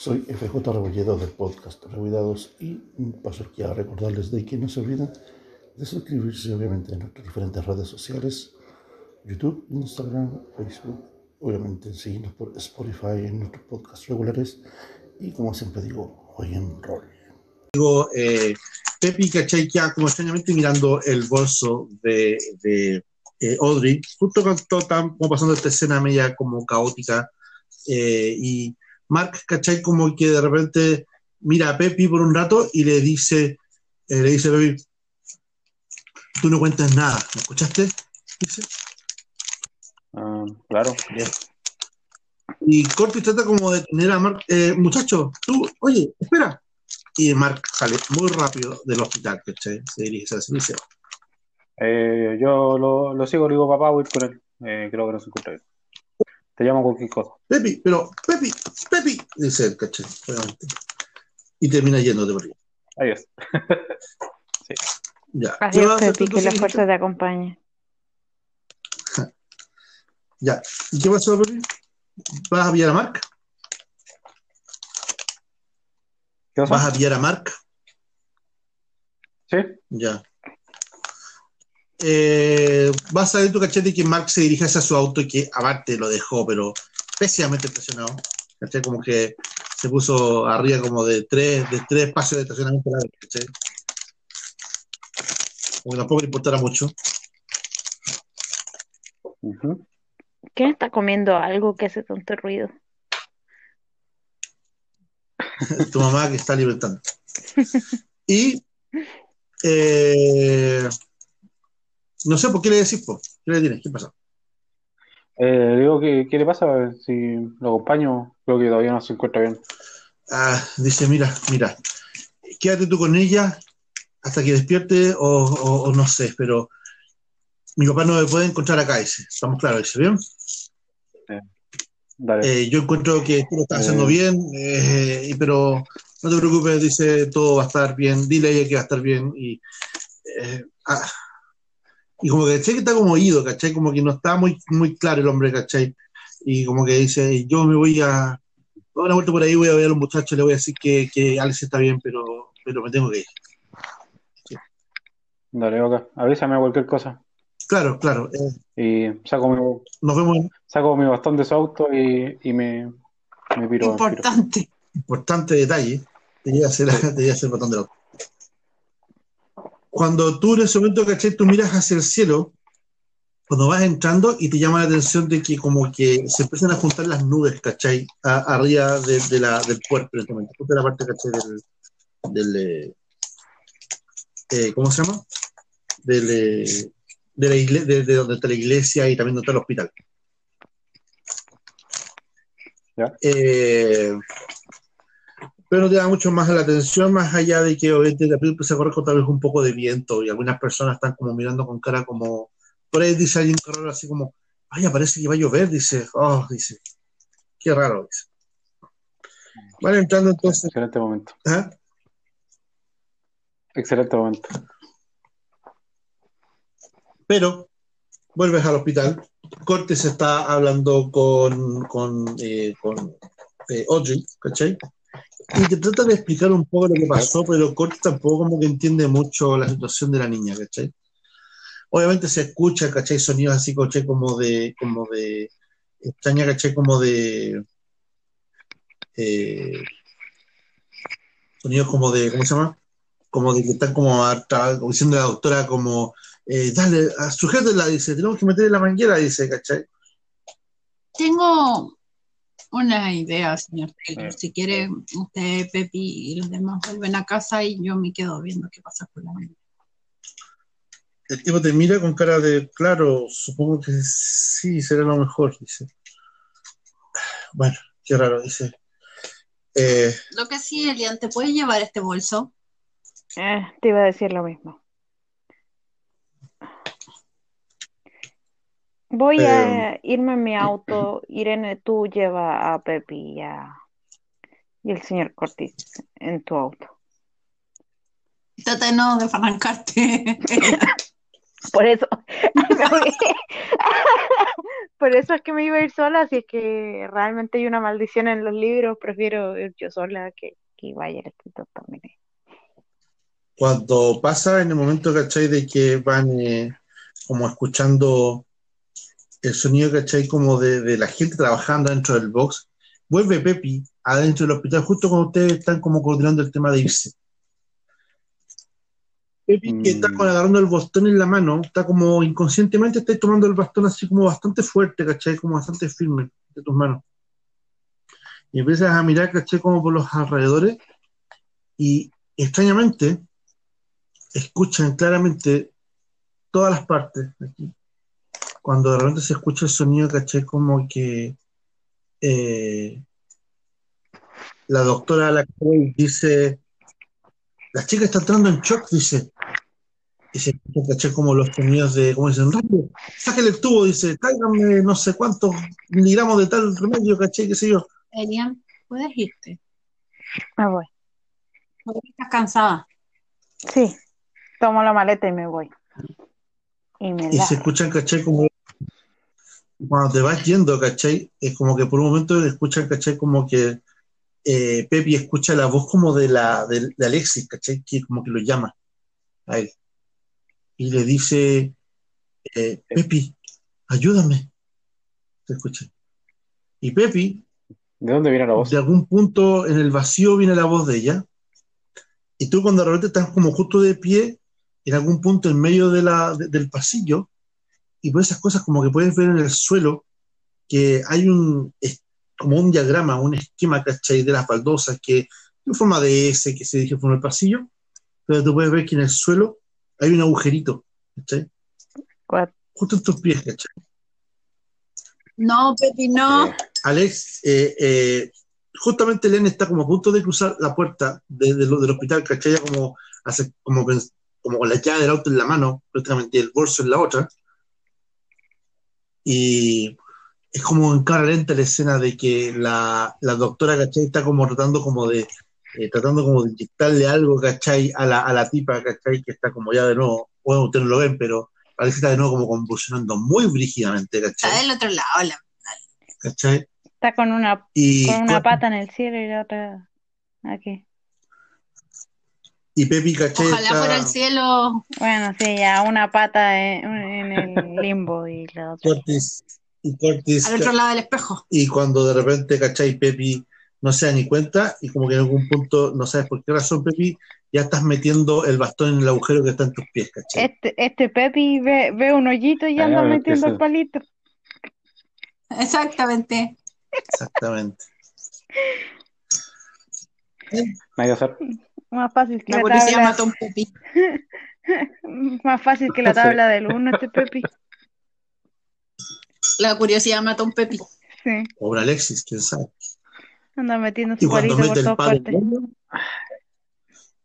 Soy FJ Rebolledo del podcast Rebuidados y paso aquí a recordarles de que no se olviden de suscribirse obviamente en nuestras diferentes redes sociales, YouTube, Instagram, Facebook, obviamente seguirnos por Spotify en nuestros podcasts regulares y como siempre digo, hoy en rol. Digo, eh, Pepi, ¿cachai? Ya como extrañamente mirando el bolso de, de eh, Audrey, justo cuando estamos pasando esta escena media como caótica eh, y Mark, ¿cachai? Como que de repente mira a Pepi por un rato y le dice, eh, le dice Pepi, tú no cuentas nada, ¿me escuchaste? Dice. Ah, claro. Y Cortis trata como de tener a Mark, eh, muchacho, tú, oye, espera. Y Mark sale muy rápido del hospital, ¿cachai? Se dirige hacia el liceo. Eh, yo lo, lo sigo, le digo, papá, voy con él. Eh, creo que no se encuentra bien. Te llamo cualquier cosa. Pepi, pero, Pepi, Pepi, dice el ¿cachai? Obviamente. Y termina yéndote por ahí. Adiós. sí. Ya. ¿Qué Adiós, vas a hacer Pepi, que la fuerza te acompañe. Ya. ¿Y qué pasó, Pepi? ¿Vas a pillar a ¿Vas a pillar a Mark? Sí. Ya. Eh, vas a ver tu cachete que Mark se dirige hacia su auto y que aparte lo dejó, pero pésimamente estacionado. ¿Cachai? Como que se puso arriba como de tres, de tres espacios de estacionamiento a la vez, ¿cachai? Como que tampoco le importara mucho. ¿Quién está comiendo algo que hace tanto ruido? tu mamá que está alimentando. Y eh, no sé por qué le decís, po? ¿qué le tienes? ¿Qué pasa? Eh, digo, ¿qué, qué le pasa? Si lo acompaño, creo que todavía no se encuentra bien. Ah, dice, mira, mira, quédate tú con ella hasta que despierte o, o- o no sé, pero mi papá no me puede encontrar acá, dice. Estamos claros, dice, ¿bien? Dale. Eh, yo encuentro que tú lo estás haciendo Eh. bien, pero no te preocupes, dice, todo va a estar bien, dile a ella que va a estar bien y... ah, y como que ¿cachai? que está como oído, ¿cachai? Como que no está muy, muy claro el hombre, ¿cachai? Y como que dice, yo me voy a... Voy dar una vuelta por ahí, voy a ver a los muchachos, le voy a decir que, que Alex está bien, pero, pero me tengo que ir. Dale, ok. Avísame cualquier cosa. Claro, claro. eh, Y saco mi, nos vemos. saco mi bastón de su auto y, y me, me piro. me piro. Importante. Importante detalle. Te llega a hacer, te llega a hacer el botón de auto. Cuando tú en ese momento, ¿cachai? Tú miras hacia el cielo, cuando vas entrando y te llama la atención de que como que se empiezan a juntar las nubes, ¿cachai? A- arriba de, de la, del puerto en este momento. Justo en la parte, ¿cachai? Del, del eh, eh, ¿cómo se llama? Del, eh, de, la igle- de, de donde está la iglesia y también donde está el hospital. Ya. Eh, pero no te da mucho más la atención, más allá de que obviamente la película se corre con tal vez un poco de viento y algunas personas están como mirando con cara como, por ahí dice alguien que así como, vaya, parece que va a llover, dice, oh, dice, qué raro, dice. Van entrando entonces, Excelente momento. ¿ah? Excelente momento. pero vuelves al hospital, Cortes está hablando con, con, eh, con eh, Audrey, ¿cachai? Y te trata de explicar un poco lo que pasó, pero Cortes tampoco como que entiende mucho la situación de la niña, ¿cachai? Obviamente se escucha, ¿cachai? Sonidos así, ¿cachai? Como de, como de, extraña, ¿cachai? Como de, eh, sonidos como de, ¿cómo se llama? Como de que están como, harta- como diciendo la doctora como, eh, dale, sujétela, dice, tenemos que meterle la manguera, dice, ¿cachai? Tengo una idea, señor Taylor. Si quiere, usted, Pepi y los demás vuelven a casa y yo me quedo viendo qué pasa con la niña. El tipo te mira con cara de, claro, supongo que sí, será lo mejor, dice. Bueno, qué raro, dice. Eh, Lo que sí, Elian, ¿te puedes llevar este bolso? Eh, te iba a decir lo mismo. Voy a irme en mi auto. Irene, tú lleva a Pepi y, a- y el señor Cortés en tu auto. Trata de no desfanancarte. Por eso, Por eso es que me iba a ir sola, si es que realmente hay una maldición en los libros, prefiero ir yo sola que, que vaya el escritor también. Cuando pasa en el momento, ¿cachai? De que van eh, como escuchando el sonido, ¿cachai? Como de, de la gente trabajando dentro del box, vuelve Pepi adentro del hospital justo cuando ustedes están como coordinando el tema de irse. Pepi que está Mm. con- agarrando el bastón en la mano, está como inconscientemente está tomando el bastón así como bastante fuerte, ¿cachai? Como bastante firme de tus manos. Y empiezas a mirar, ¿cachai? Como por los alrededores y extrañamente escuchan claramente todas las partes aquí. Cuando de repente se escucha el sonido, ¿cachai? Como que eh, la doctora la dice, la chica está entrando en shock, dice, y se escucha, ¿cachai? Como los sonidos de, como dicen, rápido, sáquele el tubo, dice, tráigame no sé cuántos miligramos de tal remedio, ¿cachai? ¿Qué sé yo? Elian, puedes irte. Me voy. Porque Estás cansada. Sí, tomo la maleta y me voy. Y me y se escuchan, ¿cachai? Como cuando te vas yendo, ¿cachai? Es como que por un momento escuchan, ¿cachai? Como que eh, Pepi escucha la voz como de la de, de Alexis, ¿cachai? Que como que lo llama a él. Y le dice, eh, Pepi, ayúdame. Se escucha. Y Pepi, ¿De dónde viene la voz? de algún punto en el vacío viene la voz de ella. Y tú cuando de repente estás como justo de pie, en algún punto en medio de la, de- del pasillo, y por esas cosas como que puedes ver en el suelo que hay un, como un diagrama, un esquema, ¿cachai? De las baldosas que en forma de S que se dije por el pasillo, pero tú puedes ver que en el suelo hay un agujerito, ¿cachai? What? Justo en tus pies, ¿cachai? No, Pepi, no. Eh, Alex, eh, eh, justamente Len está como a punto de cruzar la puerta de- de lo- del hospital, ¿cachai? Como, hace, como, como con la llave del auto en la mano, prácticamente y el bolso en la otra. Y es como en cámara lenta la escena de que la, la doctora, ¿cachai? Está como tratando como de, eh, tratando como de inyectarle algo, ¿cachai? A la, a la tipa, ¿cachai? Que está como ya de nuevo, bueno, ustedes no lo ven, pero Alex está de nuevo como convulsionando muy brígidamente, Está ¿cachai? del otro lado. La... ¿Cachai? Está con una, Y, con una pata en el cielo y la otra aquí. Y Pepi, ¿cachai? Ojalá está- fuera el cielo. Bueno, sí, ya una pata en, en el limbo y la otra. Cortis y Cortis Al otro lado del espejo. y cuando de repente cachai Pepi no se da ni cuenta y como que en algún punto no sabes por qué razón Pepi ya estás metiendo el bastón en el agujero que está en tus pies cachai Este, este Pepi ve, ve un hoyito y anda metiendo el palito. Exactamente. exactamente hacer. Más fácil que La la policía tabla, mató a un Pepi. más fácil que la tabla del uno, este Pepi. La curiosidad mató a un Pepi. Sí, pobre Alexis quién sabe anda metiendo y su cuando palito por mete el todas palo en el partes. hoyo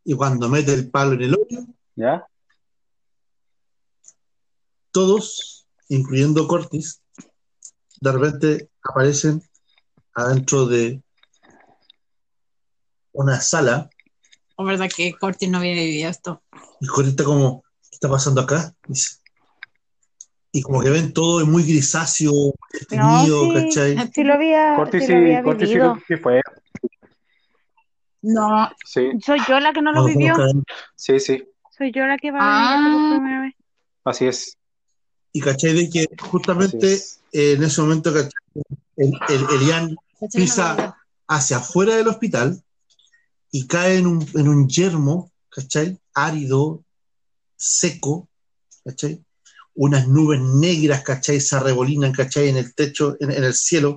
y cuando mete el palo en el hoyo ¿Ya? todos incluyendo Cortis de repente aparecen adentro de una sala O verdad que Cortis no había vivido esto. Y Cortis está como, ¿qué está pasando acá? Dice. Y como que ven todo es muy grisáceo, No, teñido, sí, ¿cachai? sí lo había, Corti sí sí, lo había Corti sí, fue. No. Sí, Soy yo la que no lo No, vivió. sí, sí. Soy yo la que va a vivir Ah. por primera vez. Así es. Y cachai de que justamente es. eh, en ese momento, ¿cachai? El, el, Elian pisa hacia afuera del hospital y cae en un, en un yermo, ¿cachai? Árido, seco, ¿cachai? Unas nubes negras, ¿cachai? Se arrebolinan, ¿cachai? En el techo, en, en el cielo.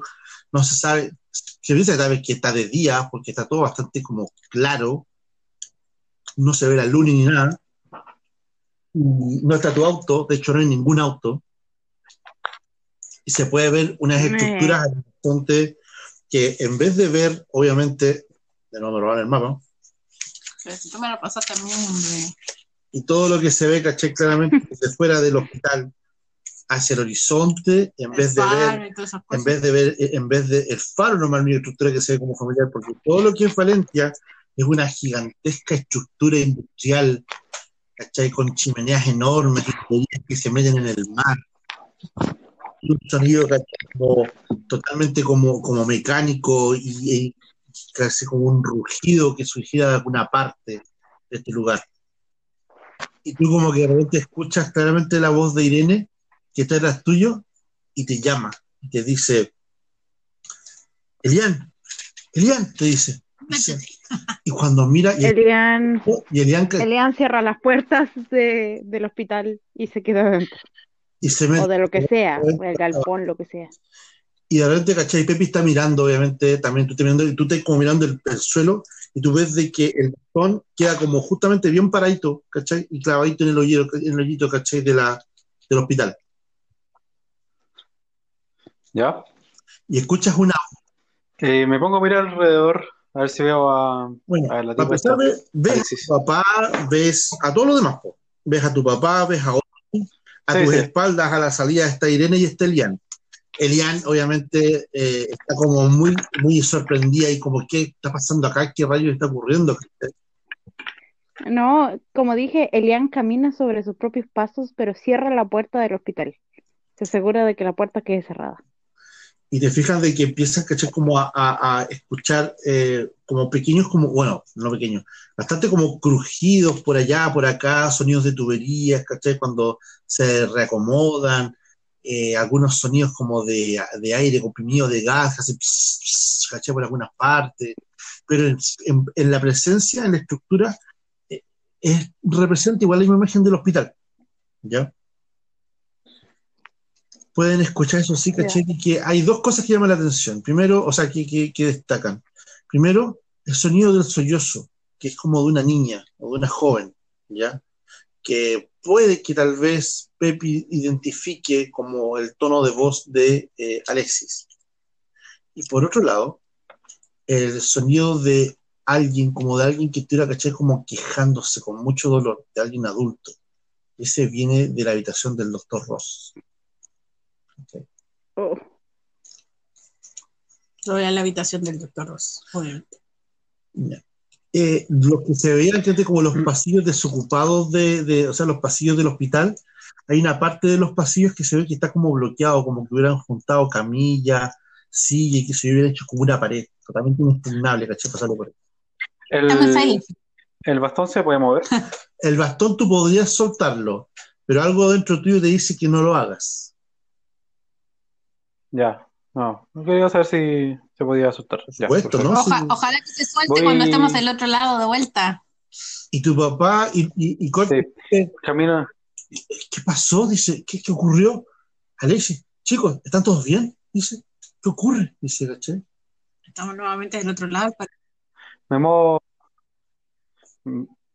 No se sabe, se piensa vez que está de día, porque está todo bastante como claro. No se ve la luna ni nada. Y no está tu auto, de hecho no hay ningún auto. Y se puede ver unas estructuras que en vez de ver, obviamente, de nuevo me roban el mapa, Pero si tú me lo pasaste a mí, hombre. y todo lo que se ve, caché claramente desde fuera del hospital hacia el horizonte, en vez El de faro ver, en vez de ver, en vez de el faro normal, mi estructura que se ve como familiar, porque todo lo que es Valencia es una gigantesca estructura industrial ¿cachai? Con chimeneas enormes que se meten en el mar. Un sonido ¿cachai? como, totalmente como, como mecánico y, y casi como un rugido que surgía de alguna parte de este lugar. Y tú como que de repente escuchas claramente la voz de Irene, que está detrás tuyo, y te llama, y te dice, Elian, Elian, te dice. Dice, Y cuando mira, y, Elian, y Elian cierra las puertas de, del hospital y se queda adentro. y se mete, O de lo que sea, el galpón, lo que sea. Y de repente, ¿cachai? Pepi está mirando, obviamente, también tú estás mirando, y tú estás como mirando el, el suelo, y tú ves de que el bastón queda como justamente bien paradito, ¿cachai? Y clavadito en el hoyito, en el hoyito, ¿cachai? De la, del hospital. ¿Ya? Y escuchas una Eh, me pongo a mirar alrededor a ver si veo a, Bueno, a ver, la para empezar, ves Alexis. a tu papá, ves a todos los demás. po. Ves a tu papá, ves a otro, a Sí, tus sí. espaldas, a la salida está Irene y está Elian. Elian, obviamente, eh, está como muy, muy sorprendida y como, ¿qué está pasando acá? ¿Qué rayos está ocurriendo? No, como dije, Elian camina sobre sus propios pasos, pero cierra la puerta del hospital. Se asegura de que la puerta quede cerrada. Y te fijas de que empiezas, ¿cachai? Como a, a- a escuchar eh, como pequeños, como, bueno, no pequeños, bastante como crujidos por allá, por acá, sonidos de tuberías, ¿cachai? Cuando se reacomodan, eh, algunos sonidos como de, de aire comprimido, de gas, hace pss, pss. Por algunas partes, pero en, en- en la presencia, en la estructura, eh, es, representa igual la misma imagen del hospital, ¿ya? Pueden escuchar eso sí, ¿cachai? Y que hay dos cosas que llaman la atención. Primero, o sea, que, que- que destacan. Primero, el sonido del sollozo, que es como de una niña o de una joven, ¿ya? Que puede que tal vez Pepi identifique como el tono de voz de eh, Alexis. Y por otro lado, el sonido de alguien, como de alguien que estuviera, ¿cachai? Como quejándose con mucho dolor, de alguien adulto. Ese viene de la habitación del doctor Ross. ¿ok? Oh, Yo voy a la habitación del doctor Ross, obviamente. Eh, lo que se veía antes como los pasillos desocupados de, de- o sea, los pasillos del hospital, hay una parte de los pasillos que se ve que está como bloqueado, como que hubieran juntado camilla, silla y que se hubiera hecho como una pared, totalmente inexpugnable, ¿cachai? Pasarlo por ahí. El, el bastón se puede mover. El bastón tú podrías soltarlo, pero algo dentro tuyo te dice que no lo hagas. Ya. No. No quería saber si se podía soltar. Por Ya, supuesto, perfecto. ¿no? Oja- Sí. ojalá que se suelte Voy- cuando estemos del otro lado de vuelta. Y tu papá, y, y, Sí. Camina. ¿qué pasó? Dice, ¿qué, qué ocurrió? Alexis, chicos, ¿están todos bien? Dice, ¿qué ocurre? Dice, ¿cachai? Estamos nuevamente del otro lado. Me muevo.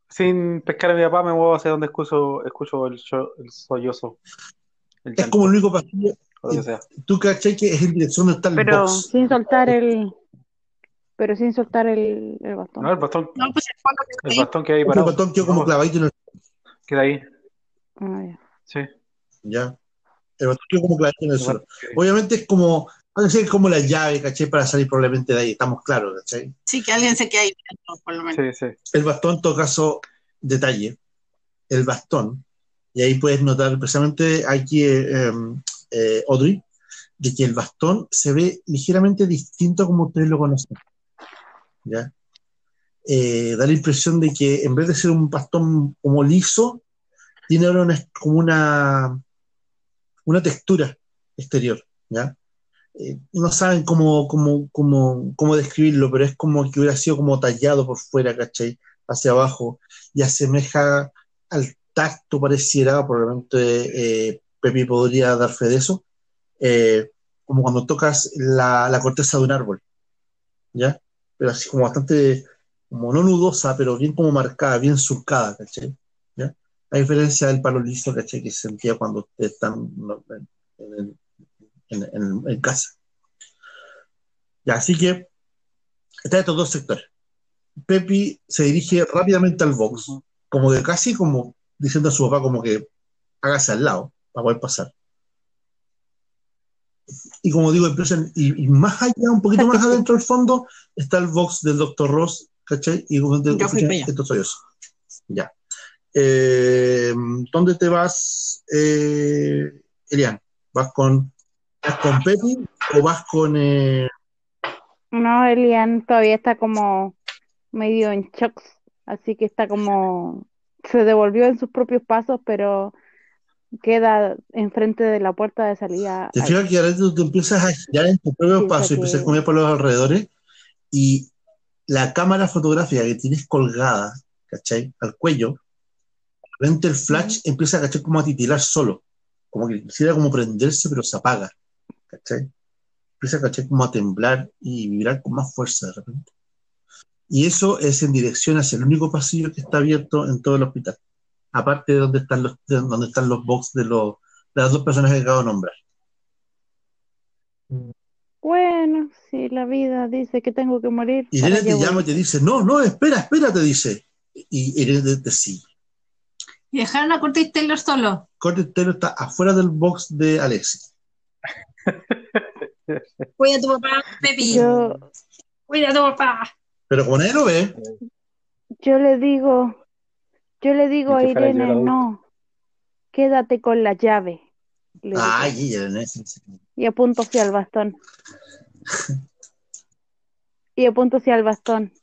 Sin pescar a mi papá, me muevo hacia donde escucho, escucho el, el sollozo. El Es como el único pasillo, o lo que sea. tú cachai que es en dirección donde está el pero box. sin soltar el, pero sin soltar el, el bastón. No, el bastón, No, pues el lo que bastón queda ahí El botón quedó como No, clavadito en el... Queda ahí. Ah, ya. Sí. Ya. El botón quedó como clavadito en el El suelo. bastón. Obviamente es como, ser como la llave, ¿cachai? Para salir probablemente de ahí, estamos claros, ¿cachai? Sí, que alguien se quede ahí, por lo menos. Sí, sí. El bastón, en todo caso, detalle, el bastón, y ahí puedes notar precisamente aquí, eh, eh, Audrey, de que el bastón se ve ligeramente distinto como ustedes lo conocen. Eh, da la impresión de que en vez de ser un bastón como liso, tiene ahora una- como una, una textura exterior. Eh, no saben cómo, cómo, cómo, cómo describirlo, pero es como que hubiera sido como tallado por fuera, ¿cachai? Hacia abajo y asemeja al tacto, pareciera, probablemente eh, Pepi podría dar fe de eso, eh, como cuando tocas la, la corteza de un árbol, ¿ya? Pero así como bastante, como no nudosa, pero bien como marcada, bien surcada, ¿cachai? ¿Ya? A diferencia del palo liso, ¿cachai? Que se sentía cuando están en, en- en- en- casa. Ya, así que están estos dos sectores. Pepi se dirige rápidamente al box, como de casi como diciendo a su papá como que hágase al lado para poder pasar. Y como digo, empiezan, y, y más allá, un poquito más adentro del fondo, está el box del Dr. Ross, ¿cachai? Y allá. esto soy yo. Ya. Eh, ¿Dónde te vas, eh, Elian? ¿Vas con, vas con Pepi o vas con... eh, No, Elian todavía está como medio en shock, así que está como se devolvió en sus propios pasos, pero queda enfrente de la puerta de salida. Te fijas que ahora tú te empiezas a girar en tu propio paso y porque- empiezas a comer por los alrededores y la cámara fotográfica que tienes colgada, ¿cachai? Al cuello, de repente el flash empieza a cachar como a titilar solo, como que quisiera como prenderse pero se apaga, ¿cachai? Empieza a cachar como a temblar y vibrar con más fuerza de repente. Y eso es en dirección hacia el único pasillo que está abierto en todo el hospital, aparte de donde están los, de donde están los box de, los, de las dos personas que acabo de nombrar. Bueno, si la vida dice que tengo que morir, Y Irene te llama y te dice, no, no, espera, espera, te dice. Y Irene te, te sigue. Y dejaron a Curtis Taylor solo. Corte Taylor está afuera del box de Alexis. Cuida a tu papá, Pepi. Yo, Cuida a tu papá. Pero como nadie lo ve, yo le digo, yo le digo a Irene, no, quédate con la llave. ay, Irene. Y apunto hacia el bastón. Y apunto hacia el bastón.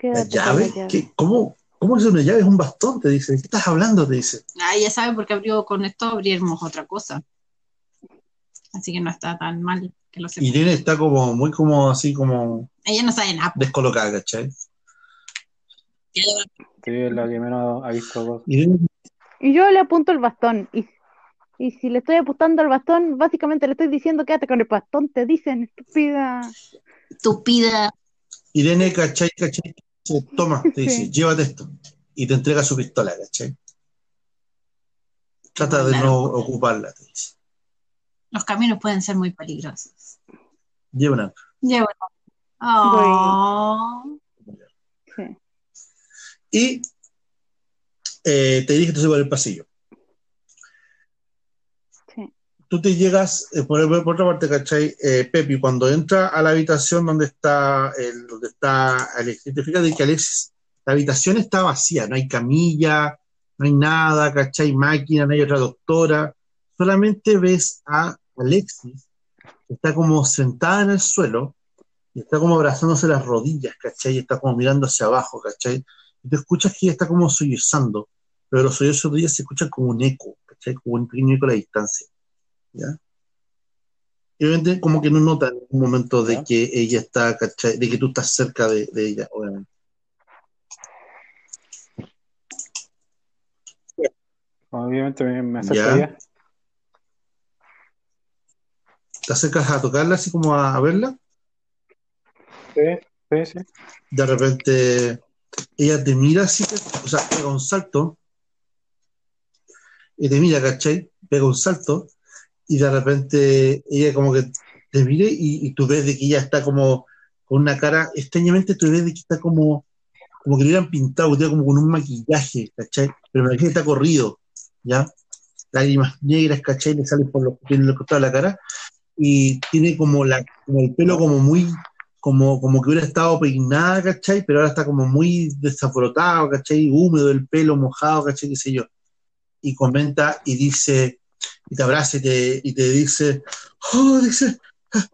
¿la con llave? la llave. ¿Qué? ¿Cómo? ¿Cómo es una llave? Es un bastón, te dice. ¿De qué estás hablando? Te dice. Ah, ya sabe porque abrió con esto abrimos otra cosa. Así que no está tan mal que lo sepa. Irene está como, muy como, así como Ella no sabe nada. descolocada, ¿cachai? Sí, es la que menos ha visto Y yo le apunto el bastón. Y, y si le estoy apuntando al bastón, básicamente le estoy diciendo quédate con el bastón, te dicen, estúpida. Estúpida. Irene, ¿cachai? ¿cachai? Toma, te dice, Sí. llévate esto. Y te entrega su pistola, ¿cachai? Trata de Claro. no ocuparla, te dice. Los caminos pueden ser muy peligrosos. Llévala. Llévalo. Oh. Y eh, te diriges entonces por el pasillo. Sí. Tú te llegas, eh, por, por otra parte, ¿cachai? Eh, Pepi, cuando entra a la habitación donde está, el, donde está Alexis, te fijas de que Alexis, la habitación está vacía, no hay camilla, no hay nada, ¿cachai? Máquina, no hay otra doctora, solamente ves a Alexis, que está como sentada en el suelo, y está como abrazándose las rodillas, ¿cachai? Y está como mirando hacia abajo, ¿cachai? Y te escuchas que ella está como sollozando, pero los sollozos de ella se escuchan como un eco, ¿cachai? Como un pequeño eco a la distancia, ¿ya? Y obviamente como que no nota en ningún momento de que ella está, ¿cachai? De que tú estás cerca de, de ella, obviamente. Obviamente me, me acerco Ya. a ella. Te acercas a tocarla, así como a, a verla, Sí, sí, sí. de repente ella te mira así, o sea, pega un salto, y te mira, ¿cachai? Pega un salto, y de repente ella como que te mire y, y tú ves de que ella está como con una cara, extrañamente tú ves de que está como, como que le hubieran pintado, que como con un maquillaje, ¿cachai? Pero el maquillaje está corrido, ¿ya? Lágrimas negras, ¿cachai? Le salen por los, los costados de la cara, y tiene como, la, como el pelo como muy como, como que hubiera estado peinada, ¿cachai? Pero ahora está como muy desaforotado, ¿cachai? Húmedo el pelo, mojado, ¿cachai? ¿Qué sé yo? Y comenta y dice, y te abraza y te, y te dice, oh, dice, "Ah,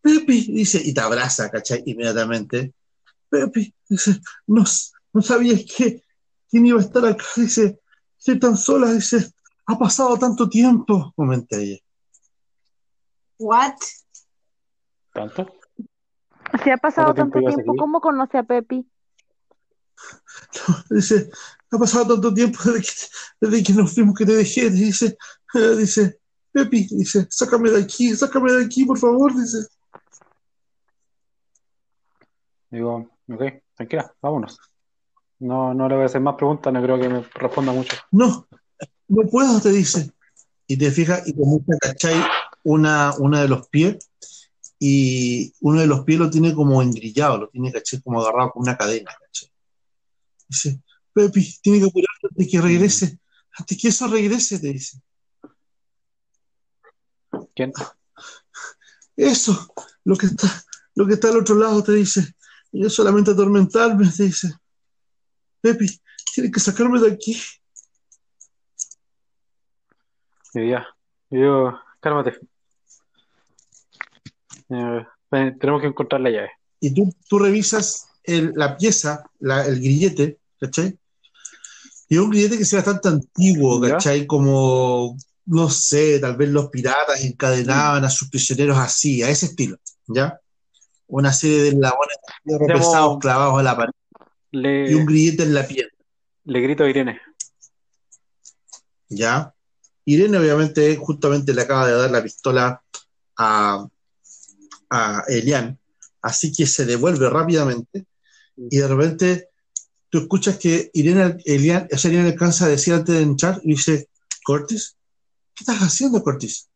Pepi, dice, y te abraza, ¿cachai? Inmediatamente. Pepi, dice, no, no sabías que quién iba a estar acá, dice, estoy tan sola, dice, ha pasado tanto tiempo, comenta ella. What? ¿Tanto? Si ha pasado ¿Cuánto tiempo tanto tiempo? ¿cómo conoce a Pepi? Dice, ha pasado tanto tiempo desde que, desde que nos fuimos que te dejé. Dice, eh, dice, Pepi, dice, sácame de aquí, sácame de aquí, por favor. Dice, Digo, ok, tranquila, vámonos. No, no le voy a hacer más preguntas, no creo que me responda mucho. no, no puedo, te dice. Y te fijas y comienza, ¿cachai? Una, una de los pies y uno de los pies lo tiene como engrillado, lo tiene, ¿cachai? Como agarrado con una cadena, ¿cachai? Dice, Pepi, tiene que apurarte antes que regrese, antes que eso regrese, te dice. ¿Quién? Eso, lo que está, lo que está al otro lado te dice, y es solamente atormentarme, te dice. Pepi, tienen que sacarme de aquí. Y ya. Yo, cálmate. Eh, ven, tenemos que encontrar la llave. Y tú, tú revisas el- la pieza, la- el grillete, ¿cachai? Y es un grillete que sea bastante antiguo, Ya. ¿cachai? Como, no sé, tal vez los piratas encadenaban a sus prisioneros así, a ese estilo, ¿ya? Una serie de eslabones pesados clavados a la pared Le, y un grillete en la piel. le grito a Irene. ¿ya? Irene obviamente justamente le acaba de dar la pistola a, a Elian, así que se devuelve rápidamente y de repente tú escuchas que Irene, Elian, o sea, Irene alcanza a decir antes de entrar y dice, Cortis, ¿qué estás haciendo, Cortis?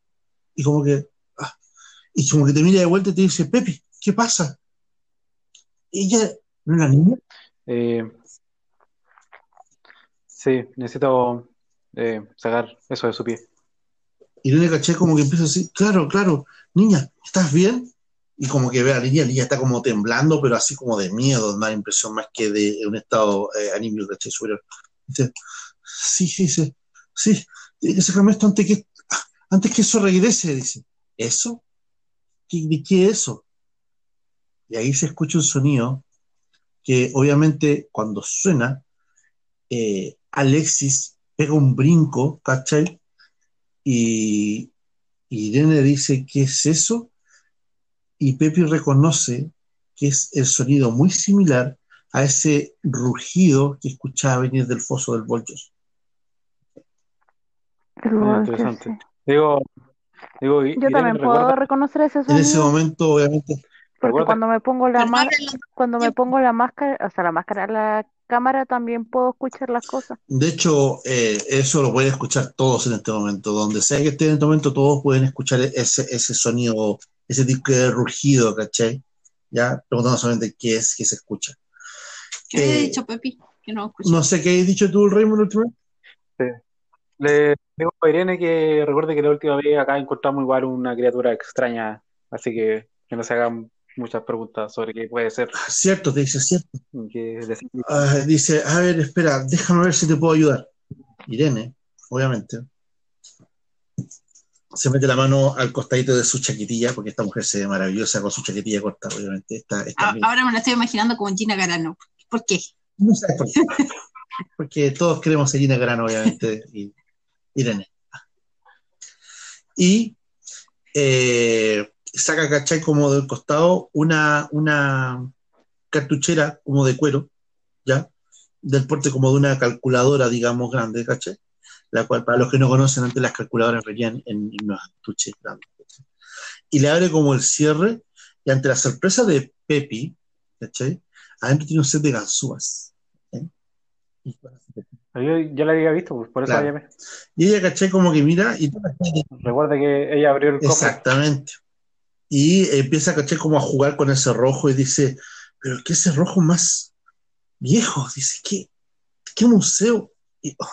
Y como que, ah, y como que te mira de vuelta y te dice, Pepi, ¿qué pasa? Ella, ¿no es la niña? Eh, sí, necesito eh, sacar eso de su pie. Irene caché como que empieza así, claro, claro, niña, ¿estás bien? Y como que ve a la niña está como temblando, pero así como de miedo, da la impresión más que de un estado eh, anímico, caché, superior. Dice, sí, sí, sí, tiene que sacarme esto antes que, antes que eso regrese, dice. ¿Eso? ¿Qué, ¿De qué es eso? Y ahí se escucha un sonido que obviamente cuando suena, eh, Alexis pega un brinco, ¿cachai? Y Irene dice, ¿qué es eso? Y Pepi reconoce que es el sonido muy similar a ese rugido que escuchaba venir del foso del bolso, interesante. sí. Digo, digo, Yo Irene, también puedo recuerda, reconocer ese En ese sonido momento, obviamente, porque recuerda- cuando me pongo la ábrelo. cuando me pongo la máscara, o sea, la máscara, la cámara también puedo escuchar las cosas. de hecho, eh, eso lo pueden escuchar todos en este momento. Donde sea que estén en este momento, todos pueden escuchar ese, ese sonido, ese tipo de rugido, ¿cachai? Ya, preguntando solamente qué es que se escucha. ¿Qué Eh, dicho Pepi? Que no escuché. No sé qué has dicho tú, Raymond, la última vez? le digo a Irene que recuerde que la última vez acá encontramos igual una criatura extraña, así que que no se hagan muchas preguntas sobre qué puede ser. Cierto, te dice, cierto. Ah, dice, a ver, espera, déjame ver si te puedo ayudar. Irene, obviamente, se mete la mano al costadito de su chaquetilla, porque esta mujer se ve maravillosa con su chaquetilla corta, obviamente. Esta, esta A- Ahora me lo estoy imaginando como Gina Carano. ¿Por qué? No sé por qué. Porque todos queremos a Gina Carano, obviamente, y Irene. Y eh, saca, ¿cachai? Como del costado una, una cartuchera como de cuero, ¿ya? Del porte como de una calculadora, digamos, grande, ¿cachai? La cual, para los que no conocen, antes las calculadoras venían en, en unos cartuches grandes. Y le abre como el cierre, y ante la sorpresa de Pepi, ¿cachai? Adentro tiene un set de ganzúas. ¿eh? Y, Yo ya la había visto, pues, por eso Claro. la llamé. y ella, ¿cachai? Como que mira y Recuerda que ella abrió el cofre. Exactamente. Y empieza, ¿cachai? Como a jugar con ese rojo y dice, pero ¿qué ese rojo más viejo? Dice, ¿qué, qué museo? Y, oh,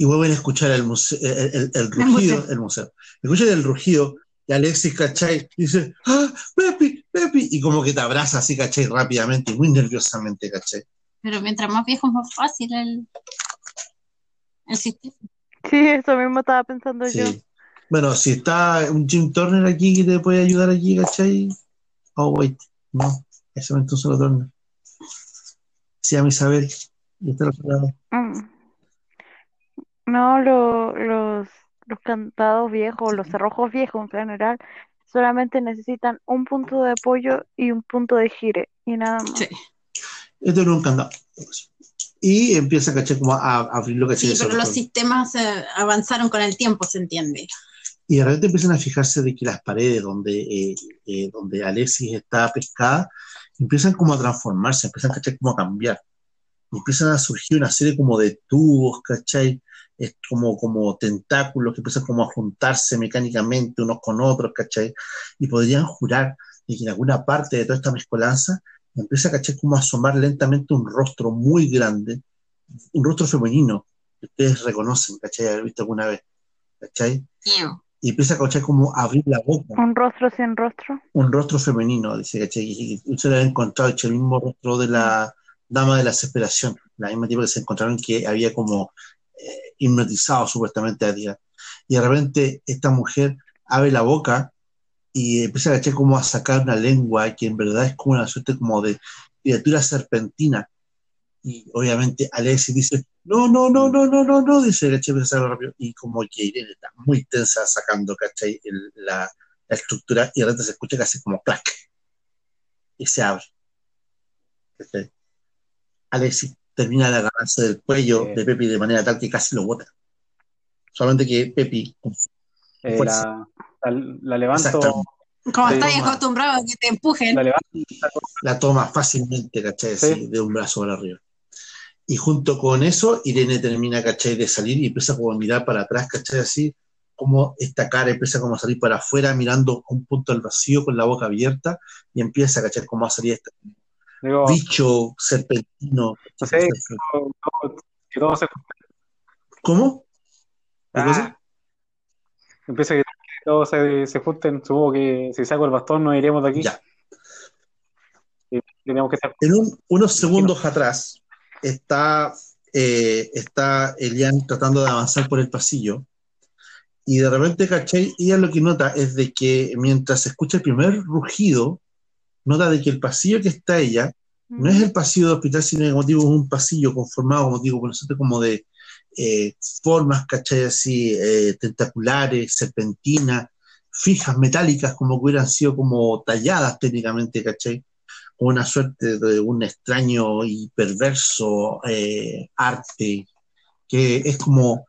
y vuelven a escuchar el, museo, el, el- el rugido, museo. el museo. Escuchan el rugido y Alexis, ¿cachai? Dice, ¡ah, Pepi, Pepi! Y como que te abraza así, ¿cachai? Rápidamente y muy nerviosamente, ¿cachai? Pero mientras más viejo es más fácil el, el sistema. Sí, eso mismo estaba pensando yo. Sí. Bueno, si está un Jim Turner aquí que te puede ayudar aquí, ¿cachai? Oh, wait. No, ese momento un solo Turner. Se llama Isabel. Y está al otro lado. No, lo- los, los candados viejos, los cerrojos viejos en general, solamente necesitan un punto de apoyo y un punto de gire, y nada más. Sí. Esto era un candado. Y empieza, ¿cachai? Como a, a abrirlo, ¿cachai? Sí, pero los sistemas eh, avanzaron con el tiempo, se entiende. Y de repente empiezan a fijarse de que las paredes donde, eh, eh, donde Alexis está pescada empiezan como a transformarse, empiezan ¿cachai? como a cambiar. Empiezan a surgir una serie como de tubos, ¿cachai? Es como, como tentáculos que empiezan como a juntarse mecánicamente unos con otros, ¿cachai? Y podrían jurar de que en alguna parte de toda esta mezcolanza empieza, ¿cachai? Como a asomar lentamente un rostro muy grande, un rostro femenino, que ustedes reconocen, ¿cachai? Haber visto alguna vez, ¿cachai? Y empieza ¿cachai? como a abrir la boca, Un rostro sin rostro. un rostro femenino, dice, ¿cachai? Y y usted lo ha encontrado, el mismo rostro de la, dama de la desesperación, la misma tipo que se encontraron que había como eh, hipnotizado supuestamente a Edgar. Y de repente esta mujer abre la boca y empieza a cachar como a sacar una lengua que en verdad es como una suerte como de criatura serpentina. Y obviamente Alexis dice, no, no, no, no, no, no, no, dice, ¿cachai? Empieza a rápido. Y como que Irene está muy tensa sacando, ¿cachai? El- la, la estructura y de repente se escucha casi como clac. Y se abre. ¿cachai? Alexis termina de agarrarse del cuello Sí. de Pepi de manera tal que casi lo bota. Solamente que Pepi, Eh, la, la, la levanto. Como estáis acostumbrados a que te empujen. la levanto la toma fácilmente, ¿cachai? Sí. De un brazo para arriba. Y junto con eso, Irene termina, ¿cachai? De salir y empieza como a mirar para atrás, ¿cachai? Así, como esta cara empieza como a salir para afuera, mirando a un punto al vacío con la boca abierta, y empieza, ¿cachai? Como a salir este digo, bicho serpentino. no sé, todo se ¿Cómo? ¿Qué Ah, cosa? empieza que todos se, se junten. Supongo que si saco el bastón nos iremos de aquí. Ya. Y tenemos que estar. En un- unos segundos atrás está, eh, está Elian tratando de avanzar por el pasillo y de repente, ¿cachai? Ella lo que nota es de que mientras escucha el primer rugido, nota de que el pasillo que está ella no es el pasillo de hospital, sino que como digo, es un pasillo conformado, como digo, por nosotros como de eh, formas, ¿cachai? Así, eh, tentaculares, serpentinas, fijas, metálicas, como que hubieran sido como talladas técnicamente, ¿cachai? Una suerte de un extraño y perverso eh, arte, que es como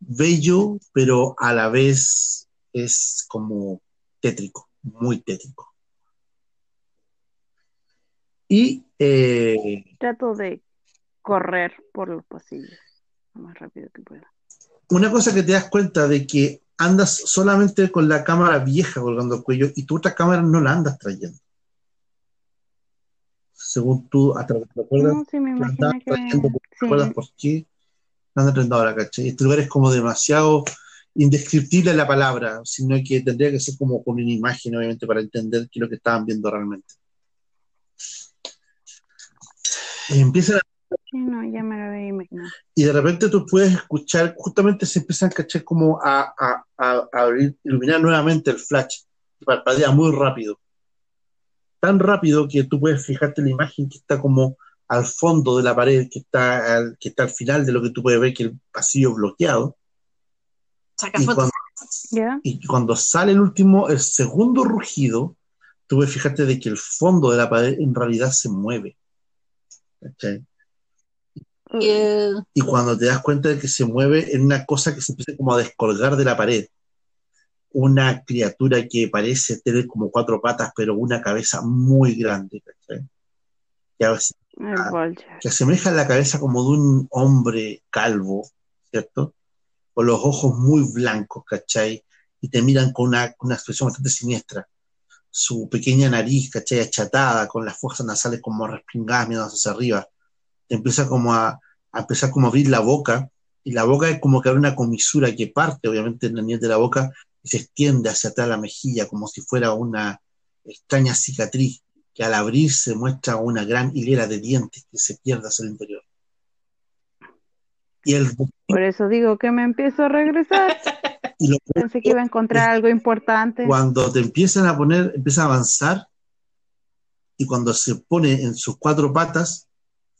bello, pero a la vez es como tétrico, muy tétrico. Y eh, Trato de correr por los pasillos lo más rápido que pueda. una cosa que te das cuenta de que andas solamente con la cámara vieja colgando el cuello y tu otra cámara no la andas trayendo. Según tú, hasta te acuerdas, No, sí, me la que trayendo, ¿te sí. acuerdas por qué? La andas trayendo ahora, ¿cachai? Este lugar es como demasiado indescriptible la palabra, sino que tendría que ser como con una imagen, obviamente, para entender qué es lo que estaban viendo realmente. Y empiezan a Sí, no, ya me lo había imaginado. y de repente tú puedes escuchar, justamente se empiezan ¿cachai? como a, a, a, a abrir- iluminar nuevamente el flash, y parpadea muy rápido. Tan rápido que tú puedes fijarte en la imagen que está como al fondo de la pared, que está al, que está al final de lo que tú puedes ver, que el pasillo bloqueado. Saca Y fotos. y cuando sale el último, el segundo rugido, tú puedes fijarte de que el fondo de la pared en realidad se mueve. ¿Cachai? Eh, y cuando te das cuenta de que se mueve en una cosa que se empieza como a descolgar de la pared. Una criatura que parece tener como cuatro patas, pero una cabeza muy grande, ¿cachai? Que, a veces- que asemeja la cabeza como de un hombre calvo, ¿cierto? Con los ojos muy blancos, ¿cachai? Y te miran con una, con una expresión bastante siniestra. Su pequeña nariz, ¿cachai? Achatada, con las fosas nasales como respingadas mirando hacia arriba. Te empieza como a, a empezar como a abrir la boca, y la boca es como que abre una comisura que parte, obviamente, en la nivel de la boca y se extiende hacia atrás la mejilla, como si fuera una extraña cicatriz, que al abrirse muestra una gran hilera de dientes que se pierde hacia el interior. Y, el, Por eso digo que me empiezo a regresar. y lo Pensé que iba a encontrar algo importante. cuando te empiezan a poner, empieza a avanzar, y cuando se pone en sus cuatro patas,